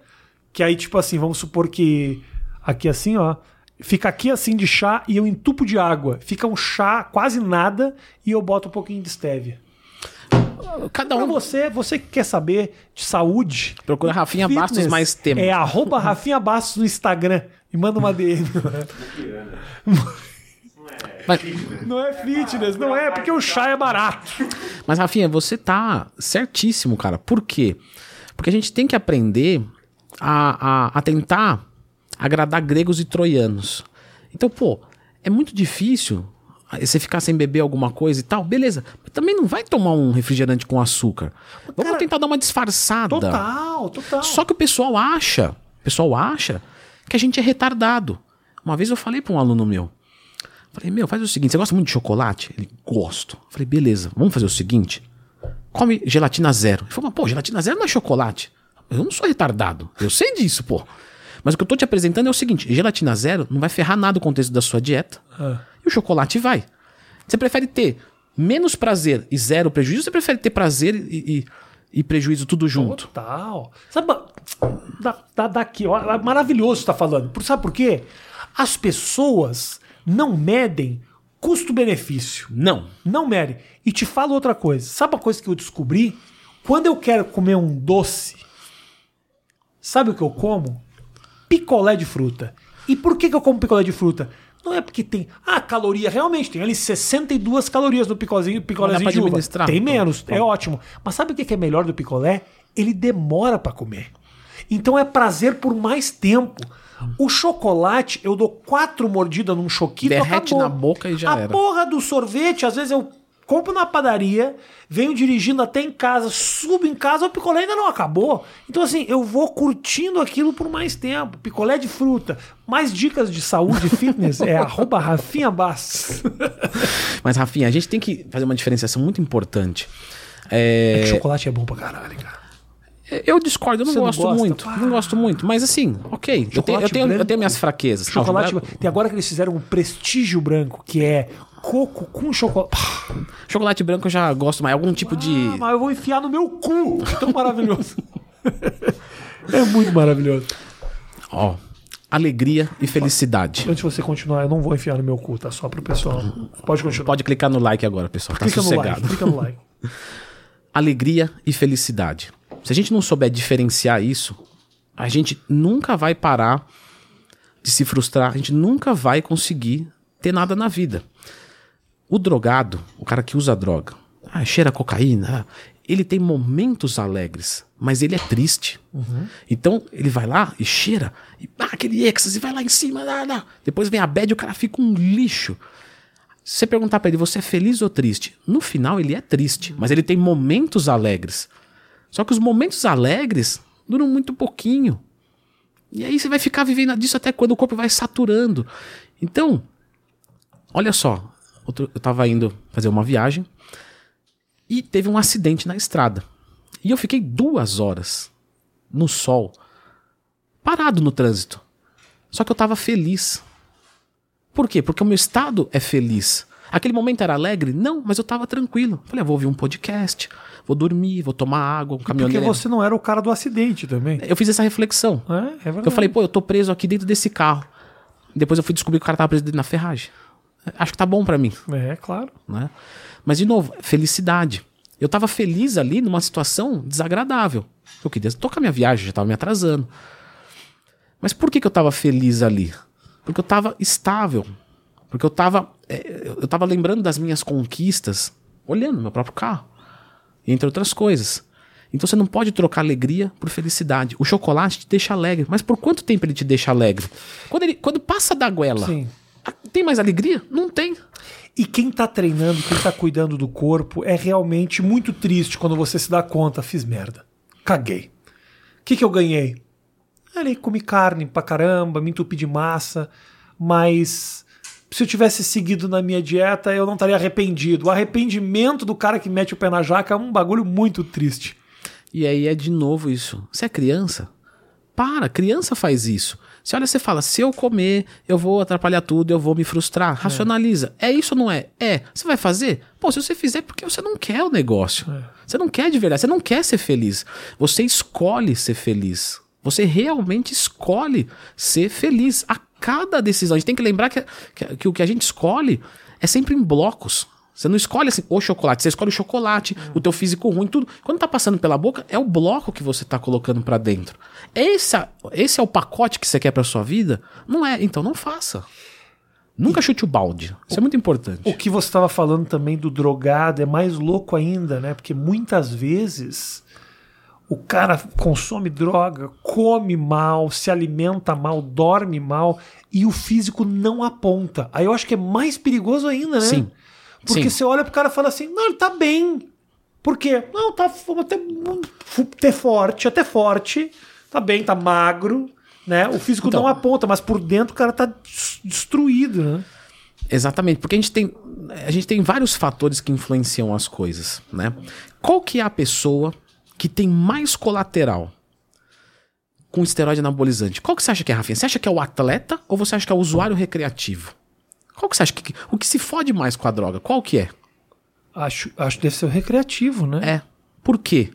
Speaker 1: que aí, tipo assim, vamos supor que aqui assim, ó, fica aqui assim de chá e eu entupo de água. Fica um chá quase nada e eu boto um pouquinho de stevia.
Speaker 2: Cada
Speaker 1: Pra
Speaker 2: um
Speaker 1: você, você que quer saber de saúde,
Speaker 2: procura Rafinha
Speaker 1: fitness,
Speaker 2: Bastos mais tema.
Speaker 1: É arroba Rafinha Bastos no Instagram e manda uma DM.
Speaker 2: Mas,
Speaker 1: Não é fitness, não é, porque o chá é barato.
Speaker 2: mas, Rafinha, você tá certíssimo, cara. Por quê? Porque a gente tem que aprender a, a, a tentar agradar gregos e troianos. Então, pô, é muito difícil você ficar sem beber alguma coisa e tal, beleza. Mas também não vai tomar um refrigerante com açúcar. Vamos
Speaker 1: Cara,
Speaker 2: tentar dar uma disfarçada.
Speaker 1: Total, total.
Speaker 2: Só que o pessoal acha, o pessoal acha que a gente é retardado. Uma vez eu falei para um aluno meu, falei, meu, faz o seguinte, você gosta muito de chocolate? Ele, gosto. Falei, beleza, vamos fazer o seguinte, come gelatina zero. Ele falou, pô, gelatina zero não é chocolate. Eu não sou retardado, eu sei disso, pô. Mas o que eu tô te apresentando é o seguinte, gelatina zero não vai ferrar nada o contexto da sua dieta.
Speaker 1: Ah.
Speaker 2: E o chocolate vai. Você prefere ter menos prazer e zero prejuízo? Ou você prefere ter prazer e, e, e prejuízo tudo junto?
Speaker 1: Total. Sabe, da, da, daqui, ó, é maravilhoso você tá falando. Sabe por quê? As pessoas não medem custo-benefício.
Speaker 2: Não.
Speaker 1: Não medem. E te falo outra coisa. Sabe uma coisa que eu descobri? Quando eu quero comer um doce, sabe o que eu como? Picolé de fruta. E por que, que eu como picolé de fruta? Não é porque tem. Ah, caloria. Realmente, tem ali 62 calorias no picolézinho
Speaker 2: pra
Speaker 1: de uva. Tem menos, é ótimo. Mas sabe o que é melhor do picolé? Ele demora pra comer. Então é prazer por mais tempo. O chocolate, eu dou quatro mordidas num choquito,
Speaker 2: Derrete
Speaker 1: acabou.
Speaker 2: na boca e já
Speaker 1: A
Speaker 2: era.
Speaker 1: porra do sorvete, às vezes eu compro na padaria, venho dirigindo até em casa, subo em casa, o picolé ainda não acabou. Então, assim, eu vou curtindo aquilo por mais tempo. Picolé de fruta. Mais dicas de saúde e fitness é arroba Rafinha Bastos.
Speaker 2: Mas, Rafinha, a gente tem que fazer uma diferenciação muito importante.
Speaker 1: É
Speaker 2: É,
Speaker 1: que chocolate é bom pra caralho, cara.
Speaker 2: eu discordo, eu não
Speaker 1: Você
Speaker 2: gosto muito.
Speaker 1: Ah.
Speaker 2: Não gosto muito. Mas assim, ok. Eu tenho, eu,
Speaker 1: Chocolate
Speaker 2: tenho, eu tenho minhas fraquezas.
Speaker 1: Chocolate.
Speaker 2: Não,
Speaker 1: Tem agora que eles fizeram um prestígio branco, que é coco com chocolate.
Speaker 2: chocolate branco eu já gosto mais. Algum tipo de.
Speaker 1: Ah, mas eu vou enfiar no meu cu. Tão maravilhoso. é muito maravilhoso.
Speaker 2: Ó. Alegria e felicidade.
Speaker 1: Antes de você continuar, eu não vou enfiar no meu cu, tá? Só pro pessoal. Pode continuar.
Speaker 2: Pode clicar no like agora, pessoal. Tá
Speaker 1: clica no like,
Speaker 2: sossegado.
Speaker 1: clica no like.
Speaker 2: alegria e felicidade. Se a gente não souber diferenciar isso, a gente nunca vai parar de se frustrar, a gente nunca vai conseguir ter nada na vida. O drogado, o cara que usa droga, ah, cheira cocaína, ah, ele tem momentos alegres, mas ele é triste. Então ele vai lá e cheira, e, ah, aquele êxtase, vai lá em cima, ah, ah. depois vem a bad e o cara fica um lixo. Se você perguntar pra ele, você é feliz ou triste? No final ele é triste, mas ele tem momentos alegres. Só que os momentos alegres duram muito pouquinho. E aí você vai ficar vivendo disso até quando o corpo vai saturando. Então, olha só, outro- eu tava indo fazer uma viagem e teve um acidente na estrada. E eu fiquei duas horas no sol, parado no trânsito. Só que eu tava feliz. Por quê? Porque o meu estado é feliz. Aquele momento era alegre? Não, mas eu tava tranquilo. Falei, ah, vou ouvir um podcast, vou dormir, vou tomar água, um
Speaker 1: Porque
Speaker 2: caminhoneiro.
Speaker 1: você não era o cara do acidente também.
Speaker 2: Eu fiz essa reflexão.
Speaker 1: É, é verdade.
Speaker 2: Eu falei, pô, eu tô preso aqui dentro desse carro. Depois eu fui descobrir que o cara tava preso dentro na ferragem. Acho que tá bom pra mim,
Speaker 1: É, claro.
Speaker 2: né? Mas, de novo, felicidade. Eu tava feliz ali numa situação desagradável. Eu queria tocar minha viagem, já tava me atrasando. Mas por que, que eu tava feliz ali? Porque eu tava estável. Porque eu tava, é, eu tava lembrando das minhas conquistas, olhando meu próprio carro. Entre outras coisas. Então você não pode trocar alegria por felicidade. O chocolate te deixa alegre. Mas por quanto tempo ele te deixa alegre? Quando, ele, quando passa da goela,
Speaker 1: Sim.
Speaker 2: Tem mais alegria? Não tem.
Speaker 1: E quem tá treinando, quem tá cuidando do corpo, é realmente muito triste quando você se dá conta, fiz merda. Caguei. O que, que eu ganhei? Ali, comi carne pra caramba, me entupi de massa, mas se eu tivesse seguido na minha dieta, eu não estaria arrependido. O arrependimento do cara que mete o pé na jaca é um bagulho muito triste.
Speaker 2: E aí é de novo isso. Você é criança? Para, criança faz isso. Você olha, você fala, se eu comer, eu vou atrapalhar tudo, eu vou me frustrar. Racionaliza. É isso ou não é? É. Você vai fazer? Pô, se você fizer, é porque você não quer o negócio. Você não quer de verdade, você não quer ser feliz. Você escolhe ser feliz. Você realmente escolhe ser feliz a cada decisão. A gente tem que lembrar que, que, que o que a gente escolhe é sempre em blocos. Você não escolhe assim, o chocolate, você escolhe o chocolate, o teu físico ruim, tudo. Quando tá passando pela boca, é o bloco que você tá colocando pra dentro. Esse, esse é o pacote que você quer pra sua vida? Não é, então não faça. Nunca chute o balde. Isso é muito importante.
Speaker 1: O que você estava falando também do drogado é mais louco ainda, né? Porque muitas vezes o cara consome droga, come mal, se alimenta mal, dorme mal e o físico não aponta. Aí eu acho que é mais perigoso ainda, né?
Speaker 2: Sim.
Speaker 1: Porque
Speaker 2: Sim.
Speaker 1: você olha pro cara e fala assim: não, ele tá bem. Por quê? Não, tá até, até forte, até forte, tá bem, tá magro, né? O físico
Speaker 2: Então.
Speaker 1: não aponta, mas por dentro o cara tá des- destruído, né?
Speaker 2: Exatamente, porque a gente tem a gente tem vários fatores que influenciam as coisas, né? Qual que é a pessoa que tem mais colateral com esteroide anabolizante? Qual que você acha que é, Rafinha? Você acha que é o atleta ou você acha que é o usuário recreativo? Qual que você acha que o que se fode mais com a droga? Qual que é?
Speaker 1: Acho, acho que deve ser o recreativo, né?
Speaker 2: É. Por quê?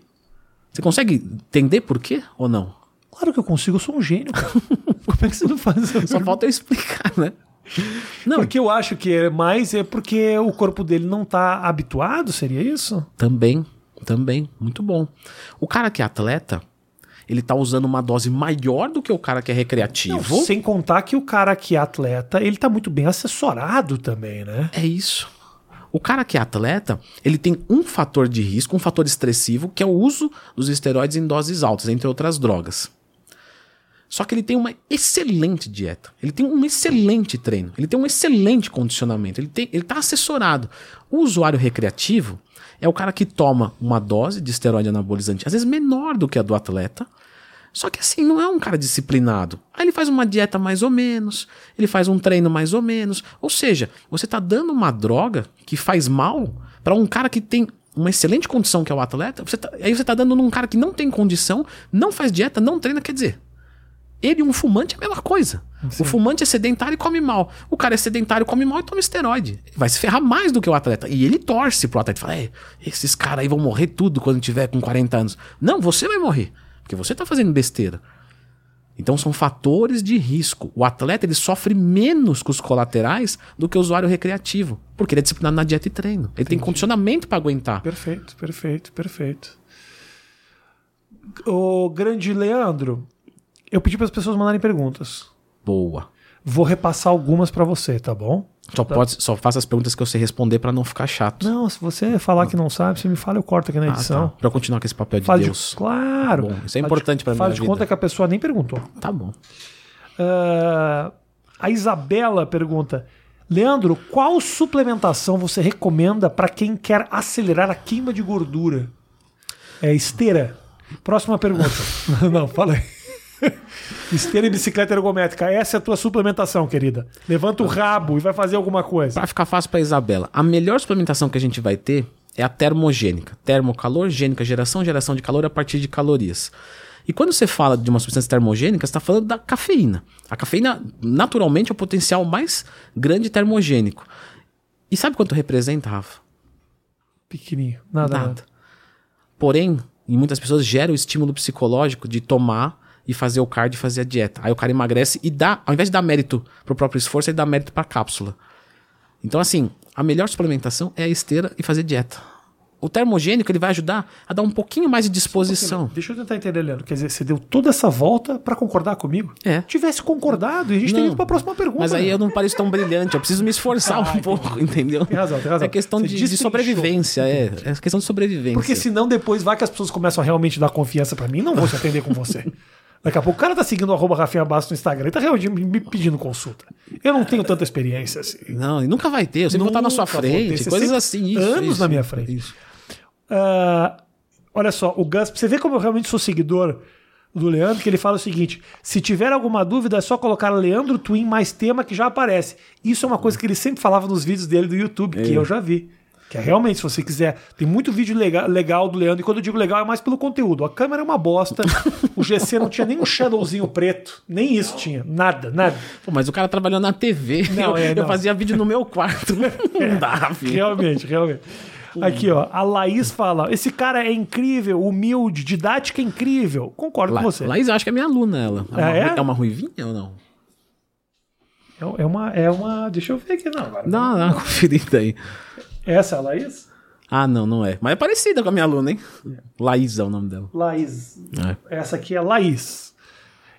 Speaker 2: Você consegue entender por quê ou não?
Speaker 1: Claro que eu consigo, eu sou um gênio. Como é que você não faz isso?
Speaker 2: Só falta eu explicar, né? Não,
Speaker 1: Porque eu acho que é mais é porque o corpo dele não tá habituado, seria isso?
Speaker 2: Também, também, muito bom. O cara que é atleta, ele tá usando uma dose maior do que o cara que é recreativo.
Speaker 1: Não, sem contar que o cara que é atleta, ele tá muito bem assessorado também, né?
Speaker 2: É isso. O cara que é atleta, ele tem um fator de risco, um fator estressivo, que é o uso dos esteroides em doses altas, entre outras drogas. Só que ele tem uma excelente dieta. Ele tem um excelente treino. Ele tem um excelente condicionamento. Ele, tem, ele tá assessorado. O usuário recreativo é o cara que toma uma dose de esteroide anabolizante, às vezes menor do que a do atleta. Só que assim, não é um cara disciplinado. Aí ele faz uma dieta mais ou menos, ele faz um treino mais ou menos. Ou seja, você tá dando uma droga que faz mal para um cara que tem uma excelente condição, que é o atleta. Você tá- aí você tá dando num cara que não tem condição, não faz dieta, não treina, quer dizer. Ele e um fumante é a mesma coisa. O fumante é sedentário e come mal. O cara é sedentário, come mal e toma esteroide. Ele vai se ferrar mais do que o atleta. E ele torce pro atleta. Fala, é, esses caras aí vão morrer tudo quando tiver com 40 anos. Não, você vai morrer. Porque você tá fazendo besteira. Então são fatores de risco. O atleta ele sofre menos com os colaterais do que o usuário recreativo. Porque ele é disciplinado na dieta e treino. Ele tem condicionamento para aguentar.
Speaker 1: Perfeito, perfeito, perfeito. O grande Leandro, eu pedi para as pessoas mandarem perguntas.
Speaker 2: Boa.
Speaker 1: Vou repassar algumas para você, tá bom?
Speaker 2: Só, pode, só faça as perguntas que eu sei responder para não ficar chato.
Speaker 1: Não, se você falar que não sabe, você me fala, eu corto aqui na
Speaker 2: Ah,
Speaker 1: edição.
Speaker 2: tá. Pra eu continuar com esse papel de
Speaker 1: Faz
Speaker 2: Deus.
Speaker 1: de, claro.
Speaker 2: Tá isso é importante
Speaker 1: de-
Speaker 2: pra
Speaker 1: Faz de
Speaker 2: vida.
Speaker 1: conta que a pessoa nem perguntou.
Speaker 2: Tá bom.
Speaker 1: Ah, a Isabela pergunta: Leandro, qual suplementação você recomenda para quem quer acelerar a queima de gordura? É esteira. Próxima pergunta. Não, fala aí. Esteira e bicicleta ergométrica. Essa é a tua suplementação, querida. Levanta o rabo e vai fazer alguma coisa.
Speaker 2: Pra ficar fácil pra Isabela, a melhor suplementação que a gente vai ter é a termogênica. Termocalor, gênica, geração, geração de calor a partir de calorias. E quando você fala de uma substância termogênica, você está falando da cafeína. A cafeína, naturalmente, é o potencial mais grande termogênico. E sabe quanto representa, Rafa?
Speaker 1: Pequenininho. Nada, nada.
Speaker 2: Nada. Porém, em muitas pessoas gera o estímulo psicológico de tomar e fazer o cardio e fazer a dieta. Aí o cara emagrece e dá, ao invés de dar mérito pro próprio esforço, ele dá mérito pra cápsula. Então, assim, a melhor suplementação é a esteira e fazer dieta. O termogênico ele vai ajudar a dar um pouquinho mais de disposição.
Speaker 1: Deixa eu tentar entender, Leandro. Quer dizer, você deu toda essa volta para concordar comigo?
Speaker 2: É.
Speaker 1: Tivesse concordado, e a gente teria
Speaker 2: Não.
Speaker 1: ido para a próxima pergunta.
Speaker 2: Mas aí
Speaker 1: né?
Speaker 2: eu não pareço tão brilhante, eu preciso me esforçar
Speaker 1: Ah,
Speaker 2: um
Speaker 1: entendi.
Speaker 2: pouco, entendeu?
Speaker 1: Tem razão, tem razão.
Speaker 2: É questão de, de sobrevivência, é. É questão de sobrevivência.
Speaker 1: Porque senão depois vai que as pessoas começam a realmente dar confiança pra mim, não vou te atender com você. Daqui a pouco o cara tá seguindo o arroba Rafinha Bastos no Instagram e tá realmente me pedindo consulta. Eu não tenho tanta experiência assim.
Speaker 2: Não, e nunca vai ter, eu sempre vou estar na sua frente,
Speaker 1: você
Speaker 2: coisas assim. Isso,
Speaker 1: anos
Speaker 2: isso,
Speaker 1: na minha frente.
Speaker 2: Isso.
Speaker 1: Ah, olha só, o Gus, você ver como eu realmente sou seguidor do Leandro, que ele fala o seguinte: se tiver alguma dúvida, é só colocar Leandro Twin mais tema que já aparece. Isso é uma coisa que ele sempre falava nos vídeos dele do YouTube, que eu já vi. Que é realmente, se você quiser, tem muito vídeo legal, legal do Leandro, e quando eu digo legal é mais pelo conteúdo. A câmera é uma bosta, o GC não tinha nem um shadowzinho preto, nem isso tinha, nada, nada.
Speaker 2: Pô, mas o cara trabalhou na TV.
Speaker 1: Não,
Speaker 2: eu,
Speaker 1: é,
Speaker 2: eu
Speaker 1: não.
Speaker 2: fazia vídeo no meu quarto. Não dá, filho.
Speaker 1: Realmente, realmente. Aqui, ó, a Laís fala: esse cara é incrível, humilde, didática é incrível. Concordo
Speaker 2: La,
Speaker 1: com você.
Speaker 2: Laís, eu acho que é minha aluna, ela. É uma,
Speaker 1: Ah, é?
Speaker 2: ru- é uma ruivinha ou não?
Speaker 1: É, é uma, é uma. Deixa eu ver aqui, não. Agora.
Speaker 2: Dá uma, dá uma conferida aí.
Speaker 1: Essa é a Laís?
Speaker 2: Ah, não, não é. Mas é parecida com a minha aluna, hein? Laís é o nome dela.
Speaker 1: Laís.
Speaker 2: É.
Speaker 1: Essa aqui é Laís.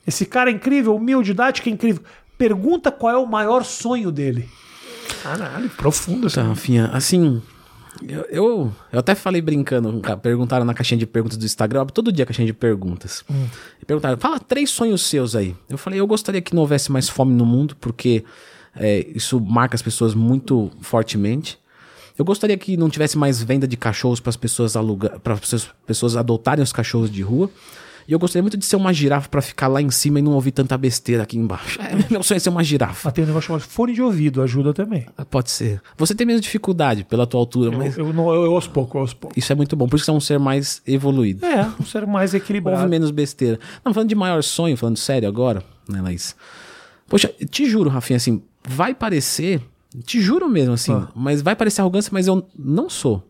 Speaker 1: Esse cara é incrível, humilde, didática é incrível. Pergunta qual é o maior sonho dele. Caralho, profundo essa.
Speaker 2: Tá, Rafinha, assim, Eu, eu, eu até falei brincando, ca- perguntaram na caixinha de perguntas do Instagram, todo dia a caixinha de perguntas. E perguntaram, fala três sonhos seus aí. Eu falei, eu gostaria que não houvesse mais fome no mundo, porque é, isso marca as pessoas muito fortemente. Eu gostaria que não tivesse mais venda de cachorros para as pessoas alugar, para as pessoas adotarem os cachorros de rua. E eu gostaria muito de ser uma girafa para ficar lá em cima e não ouvir tanta besteira aqui embaixo. É, meu sonho é ser uma girafa.
Speaker 1: Mas tem um negócio chamado fone de ouvido, ajuda também.
Speaker 2: Pode ser. Você tem menos dificuldade pela tua altura, mas
Speaker 1: Eu, eu, não- eu, eu aos poucos, eu aos poucos.
Speaker 2: isso é muito bom. Por isso que você é um ser mais evoluído.
Speaker 1: É, um ser mais
Speaker 2: Ouve
Speaker 1: equilibrado.
Speaker 2: menos besteira. Não, falando de maior sonho, falando sério agora, né, Laís? Poxa, te juro, Rafinha, assim, vai parecer, te juro mesmo, assim,
Speaker 1: Ah.
Speaker 2: mas vai parecer arrogância, mas eu não sou.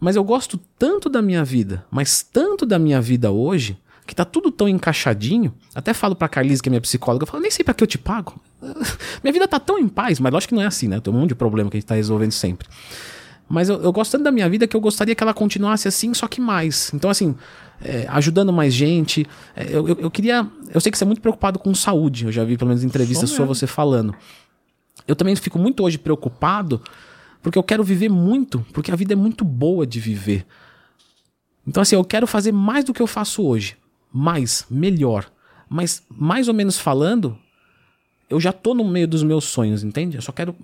Speaker 2: Mas eu gosto tanto da minha vida, mas tanto da minha vida hoje, que tá tudo tão encaixadinho. Até falo pra Carlise, que é minha psicóloga, eu falo, nem sei pra que eu te pago. minha vida tá tão em paz, mas lógico que não é assim, né? Tem um monte de problema que a gente tá resolvendo sempre. Mas eu, eu gosto tanto da minha vida que eu gostaria que ela continuasse assim, só que mais. Então, assim, é, ajudando mais gente. É, eu, eu, eu queria. Eu sei que você é muito preocupado com saúde. Eu já vi, pelo menos, entrevistas sua você falando. Eu também fico muito hoje preocupado porque eu quero viver muito, porque a vida é muito boa de viver. Então, assim, eu quero fazer mais do que eu faço hoje. Mais, melhor. Mas, mais ou menos falando, eu já tô no meio dos meus sonhos, entende? Eu só quero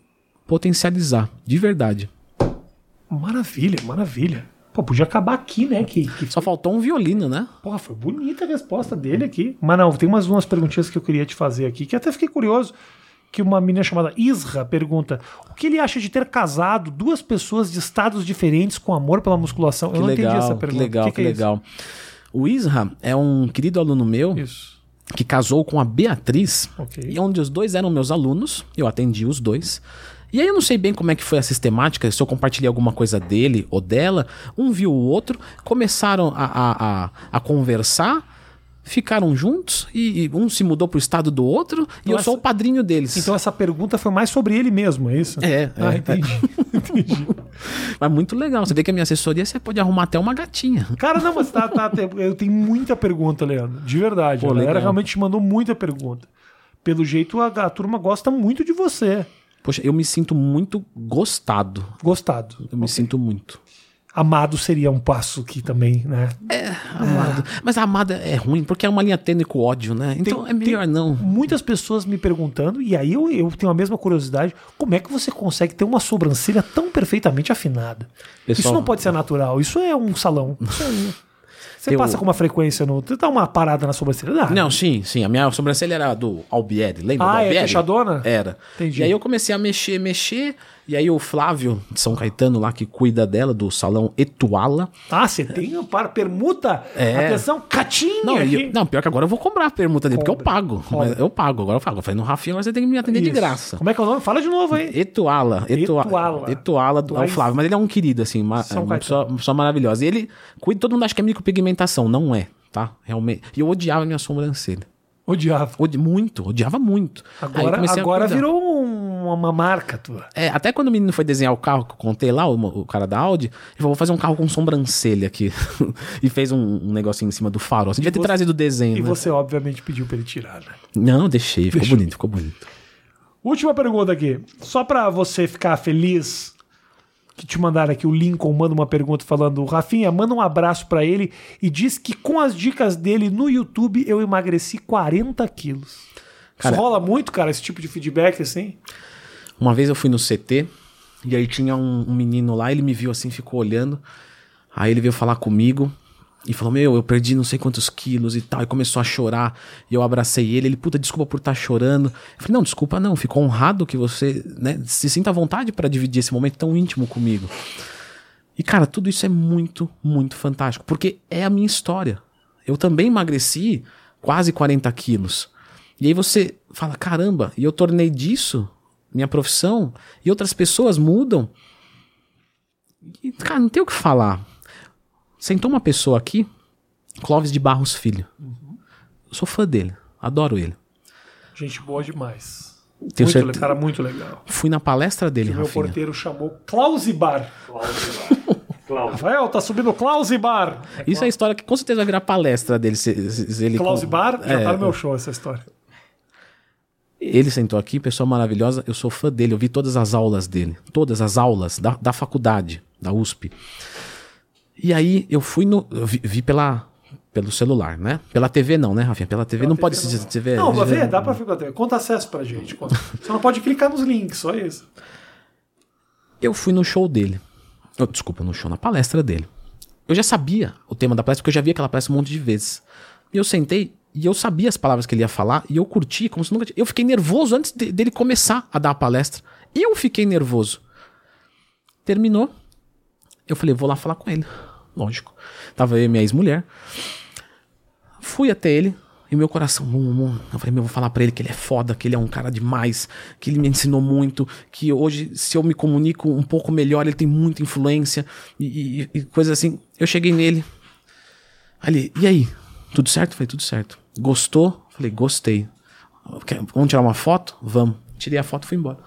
Speaker 2: potencializar, de verdade.
Speaker 1: Maravilha, maravilha. Pô, podia acabar aqui, né? Que, que...
Speaker 2: Só faltou um violino, né?
Speaker 1: Porra, foi bonita a resposta dele aqui. Mas não, tem umas umas perguntinhas que eu queria te fazer aqui, que até fiquei curioso. Que uma menina chamada Isra pergunta: o que ele acha de ter casado duas pessoas de estados diferentes com amor pela musculação?
Speaker 2: Que
Speaker 1: eu não
Speaker 2: legal,
Speaker 1: entendi essa
Speaker 2: que
Speaker 1: pergunta.
Speaker 2: legal,
Speaker 1: O
Speaker 2: que,
Speaker 1: é
Speaker 2: legal. O Isra é um querido aluno meu
Speaker 1: Isso.
Speaker 2: que casou com a Beatriz,
Speaker 1: Ok.
Speaker 2: e onde os dois eram meus alunos, eu atendi os dois. E aí eu não sei bem como é que foi a sistemática, se eu compartilhei alguma coisa dele ou dela, um viu o outro, começaram a, a, a, a conversar, ficaram juntos, e, e um se mudou pro estado do outro, e eu
Speaker 1: Nossa.
Speaker 2: sou o padrinho deles.
Speaker 1: Então essa pergunta foi mais sobre ele mesmo, é isso?
Speaker 2: É,
Speaker 1: Ah,
Speaker 2: é.
Speaker 1: entendi. entendi.
Speaker 2: Mas muito legal, você vê que a minha assessoria você pode arrumar até uma gatinha.
Speaker 1: Cara, não, mas tá, tá, eu tenho muita pergunta, Leandro. De verdade.
Speaker 2: Pô,
Speaker 1: a galera realmente mandou muita pergunta. Pelo jeito, a, a turma gosta muito de você.
Speaker 2: Poxa, eu me sinto muito gostado.
Speaker 1: Gostado.
Speaker 2: Eu me sinto muito.
Speaker 1: Amado seria um passo que também, né?
Speaker 2: Amado. Mas a amada é ruim, porque é uma linha tênue com ódio, né? Então
Speaker 1: Tem-
Speaker 2: é melhor
Speaker 1: tem
Speaker 2: não.
Speaker 1: Muitas pessoas me perguntando, e aí eu, eu tenho a mesma curiosidade: como é que você consegue ter uma sobrancelha tão perfeitamente afinada? Isso
Speaker 2: Pessoal-
Speaker 1: não pode ser natural, isso é um salão. Isso é Você
Speaker 2: Eu-
Speaker 1: passa com uma frequência no. Você dá uma parada na sobrancelha? Dá.
Speaker 2: Não, sim, sim. A minha sobrancelha era do Albieri, lembra do
Speaker 1: Ah, é
Speaker 2: Albieri?
Speaker 1: fechadona?
Speaker 2: Era.
Speaker 1: Entendi.
Speaker 2: E aí eu comecei a mexer, mexer. E aí o Flávio de São Caetano lá, que cuida dela, do salão Etuala.
Speaker 1: Ah, você tem para permuta?
Speaker 2: É.
Speaker 1: Atenção, catinha
Speaker 2: Não,
Speaker 1: aqui.
Speaker 2: e- não, pior que agora eu vou cobrar a permuta dele, porque eu pago. eu pago, agora eu pago. Eu falei, no Rafinha, agora você tem que me atender de
Speaker 1: Isso.
Speaker 2: graça.
Speaker 1: Como é que é o nome? Fala de novo aí.
Speaker 2: Etuala. Etua,
Speaker 1: Etuala.
Speaker 2: Etuala do é Flávio. Mas ele é um querido, assim, uma, uma pessoa, uma pessoa maravilhosa. E ele cuida, todo mundo acha que é micropigmentação. Não é, tá? Realmente. E eu odiava minha sobrancelha.
Speaker 1: Odiava.
Speaker 2: Odi muito, odiava muito. Eu
Speaker 1: Agora, agora virou um- uma marca tua.
Speaker 2: É, até quando o menino foi desenhar o carro que eu contei lá, o, o cara da Audi, ele falou, vou fazer um carro com sobrancelha aqui. e fez um, um negocinho em cima do farol. Assim, devia ter
Speaker 1: você-
Speaker 2: trazido o desenho,
Speaker 1: E
Speaker 2: né?
Speaker 1: você, obviamente, pediu pra ele tirar, né?
Speaker 2: Não, deixei, ficou
Speaker 1: Deixou.
Speaker 2: bonito, ficou bonito.
Speaker 1: Última pergunta aqui. Só pra você ficar feliz que te mandaram aqui, o Lincoln manda uma pergunta falando: Rafinha, manda um abraço pra ele e diz que com as dicas dele no YouTube eu emagreci 40 quilos.
Speaker 2: Cara-
Speaker 1: Isso rola muito, cara, esse tipo de feedback assim?
Speaker 2: Uma vez eu fui no CT e aí tinha um, um menino lá, ele me viu assim, ficou olhando. Aí ele veio falar comigo e falou: Meu, eu perdi não sei quantos quilos e tal. E começou a chorar. E eu abracei ele. Ele, puta, desculpa por estar chorando. Eu falei: Não, desculpa não. Fico honrado que você né, se sinta à vontade para dividir esse momento tão íntimo comigo. E cara, tudo isso é muito, muito fantástico. Porque é a minha história. Eu também emagreci quase 40 quilos. E aí você fala: Caramba, e eu tornei disso minha profissão e outras pessoas mudam. E, cara, não tem o que falar. Sentou uma pessoa aqui, Clóvis de Barros Filho. Eu sou fã dele, adoro ele.
Speaker 1: Gente boa demais.
Speaker 2: Tenho
Speaker 1: muito
Speaker 2: certeza.
Speaker 1: cara muito legal.
Speaker 2: Fui na palestra dele,
Speaker 1: O meu
Speaker 2: Rafinha.
Speaker 1: porteiro chamou Clausibar. Rafael, tá subindo Clausibar.
Speaker 2: Isso é a história que com certeza vai virar palestra dele. Se, se- se ele
Speaker 1: Clausibar já
Speaker 2: É,
Speaker 1: tá no meu show essa história.
Speaker 2: Ele sentou aqui, pessoa maravilhosa. Eu sou fã dele, eu vi todas as aulas dele. Todas as aulas da, da faculdade. da USP. E aí eu fui no. Eu vi, vi pela, pelo celular, né? Pela TV não, né, Rafinha? Pela TV
Speaker 1: Pela
Speaker 2: não
Speaker 1: TV
Speaker 2: pode
Speaker 1: não.
Speaker 2: se dizer TV.
Speaker 1: Não, pra ver, dá pra ver com a TV. Conta acesso pra gente. conta. Você não pode clicar nos links, só isso.
Speaker 2: Eu fui no show dele. Oh, desculpa, no show, na palestra dele. Eu já sabia o tema da palestra, porque eu já vi aquela palestra um monte de vezes. E eu sentei e eu sabia as palavras que ele ia falar e eu curti como se nunca. Eu fiquei nervoso antes de- dele começar a dar a palestra. Eu fiquei nervoso. Terminou. Eu falei, vou lá falar com ele. Lógico. Tava e minha ex-mulher. Fui até ele e meu coração. Bum. Eu falei, meu, eu vou falar pra ele que ele é foda, que ele é um cara demais, que ele me ensinou muito, que hoje, se eu me comunico um pouco melhor, ele tem muita influência e, e, e coisas assim. Eu cheguei nele. Ali, e aí? Tudo certo? Falei, tudo certo. Gostou? Falei, gostei. Vamos tirar uma foto? Vamos. Tirei a foto e fui embora.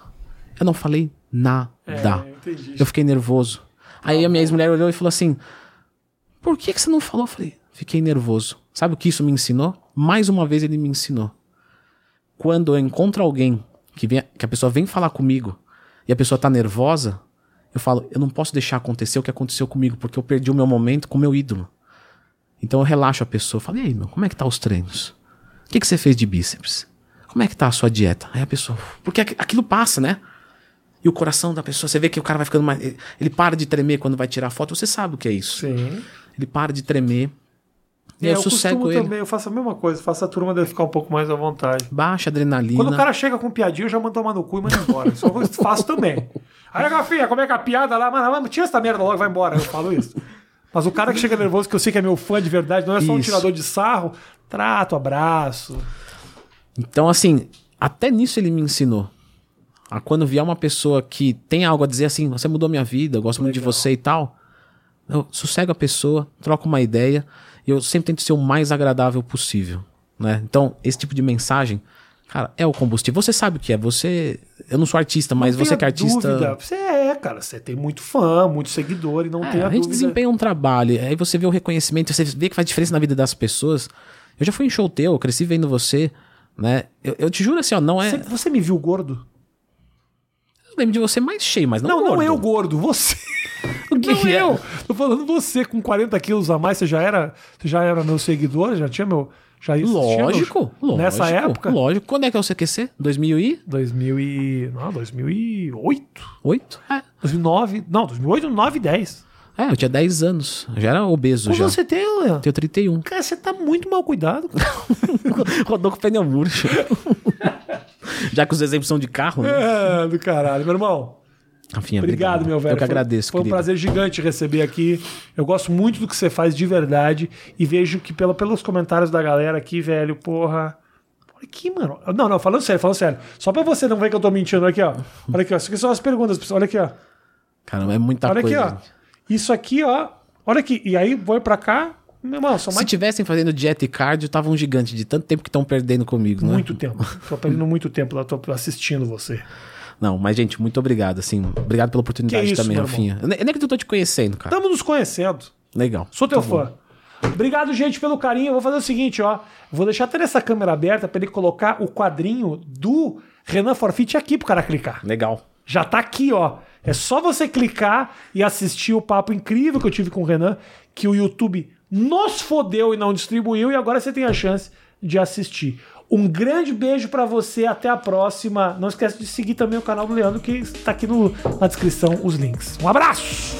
Speaker 2: Eu não falei nada.
Speaker 1: É, entendi.
Speaker 2: Eu fiquei nervoso. Aí a minha ex-mulher olhou e falou assim: Por que, que você não falou? Eu falei: Fiquei nervoso. Sabe o que isso me ensinou? Mais uma vez ele me ensinou. Quando eu encontro alguém que, vem, que a pessoa vem falar comigo e a pessoa tá nervosa, eu falo: Eu não posso deixar acontecer o que aconteceu comigo, porque eu perdi o meu momento com o meu ídolo. Então eu relaxo a pessoa. Falo: E aí, meu, como é que tá os treinos? O que, que você fez de bíceps? Como é que tá a sua dieta? Aí a pessoa. Porque aqu- aquilo passa, né? E o coração da pessoa, você vê que o cara vai ficando mais. ele- para de tremer quando vai tirar foto, você sabe o que é isso.
Speaker 1: Sim.
Speaker 2: Ele para de tremer. E
Speaker 1: É,
Speaker 2: eu
Speaker 1: eu
Speaker 2: sossego ele.
Speaker 1: também, eu faço a mesma coisa, faço a turma dele ficar um pouco mais à vontade.
Speaker 2: Baixa adrenalina.
Speaker 1: Quando o cara chega com piadinha, eu já mando tomar no cu e mando embora. Isso eu faço também. Aí, Gafinha, como é que é a piada lá? Mano, mano, tira essa merda logo, vai embora. Eu falo isso. Mas o cara que chega nervoso, que eu sei que é meu fã de verdade, não é só um
Speaker 2: Isso.
Speaker 1: tirador de sarro, trato, abraço.
Speaker 2: Então, assim, até nisso ele me ensinou. A quando vier uma pessoa que tem algo a dizer assim, você mudou minha vida, eu gosto muito de você e tal, eu sossego a pessoa, troco uma ideia, e eu sempre tento ser o mais agradável possível. Né? Então, esse tipo de mensagem, cara, é o combustível. Você sabe o que é. Você. Eu não sou artista, mas você que é artista.
Speaker 1: Dúvida. Você é, cara. Você tem muito fã, muito seguidor e não
Speaker 2: É,
Speaker 1: tem a,
Speaker 2: a gente
Speaker 1: dúvida.
Speaker 2: desempenha um trabalho, aí você vê o reconhecimento, você vê que faz diferença na vida das pessoas. Eu já fui em show teu, eu cresci vendo você, né? Eu, eu te juro assim, ó, não é.
Speaker 1: Você, você me viu gordo?
Speaker 2: Eu lembro de você mais cheio, mas não
Speaker 1: Não,
Speaker 2: gordo.
Speaker 1: não eu gordo, você.
Speaker 2: O que
Speaker 1: não
Speaker 2: é?
Speaker 1: eu. Tô falando você com 40 quilos a mais, você já era, você já era meu seguidor, já tinha meu, já meu-
Speaker 2: Lógico, lógico.
Speaker 1: Nessa época?
Speaker 2: Lógico. Quando é que é o CQC? 2008?
Speaker 1: 2000 e, não, 2008,
Speaker 2: É.
Speaker 1: 2009, não, 2008, 2009 e 10.
Speaker 2: É, eu tinha 10 anos. Já era obeso
Speaker 1: Quando
Speaker 2: já.
Speaker 1: você tem, Leandro?
Speaker 2: Tenho 31.
Speaker 1: Cara, você tá muito mal cuidado.
Speaker 2: Rodou com o pneu murcho. já que os exemplos são de carro, né?
Speaker 1: é, do caralho, meu irmão.
Speaker 2: Rafinha,
Speaker 1: Obrigado, meu velho.
Speaker 2: Eu que
Speaker 1: Foi-
Speaker 2: agradeço,
Speaker 1: Foi um
Speaker 2: querido.
Speaker 1: prazer gigante receber aqui. Eu gosto muito do que você faz de verdade e vejo que pela, pelos comentários da galera aqui, velho, porra. Olha aqui, mano. Não, não, falando sério, falando sério. Só pra você não ver que eu tô mentindo aqui, ó. Olha aqui, ó. Isso aqui são as perguntas. pessoal. Olha aqui, ó.
Speaker 2: Caramba, é muita
Speaker 1: Olha
Speaker 2: coisa.
Speaker 1: aqui, ó. Isso aqui, ó. Olha aqui. E aí, vou pra cá. Meu irmão, são
Speaker 2: Se
Speaker 1: mais
Speaker 2: tivessem fazendo dieta e cardio, tava um gigante de tanto tempo que estão perdendo comigo, né?
Speaker 1: muito tempo. Tô perdendo muito tempo lá, tô assistindo você.
Speaker 2: Não, mas, gente, muito obrigado, assim. Obrigado pela oportunidade
Speaker 1: isso,
Speaker 2: também, Rafinha. Eu nem nem que eu tô te conhecendo, cara.
Speaker 1: Estamos nos conhecendo.
Speaker 2: Legal.
Speaker 1: Sou teu
Speaker 2: Tá bom.
Speaker 1: fã. Obrigado, gente, pelo carinho. Eu vou fazer o seguinte, ó. Vou deixar até essa câmera aberta para ele colocar o quadrinho do Renan Forfeit aqui pro cara clicar.
Speaker 2: Legal.
Speaker 1: Já tá aqui, ó. É só você clicar e assistir o papo incrível que eu tive com o Renan, que o YouTube nos fodeu e não distribuiu, e agora você tem a chance de assistir. Um grande beijo pra você, até a próxima. Não esquece de seguir também o canal do Leandro, que está aqui no- na descrição os links. Um abraço!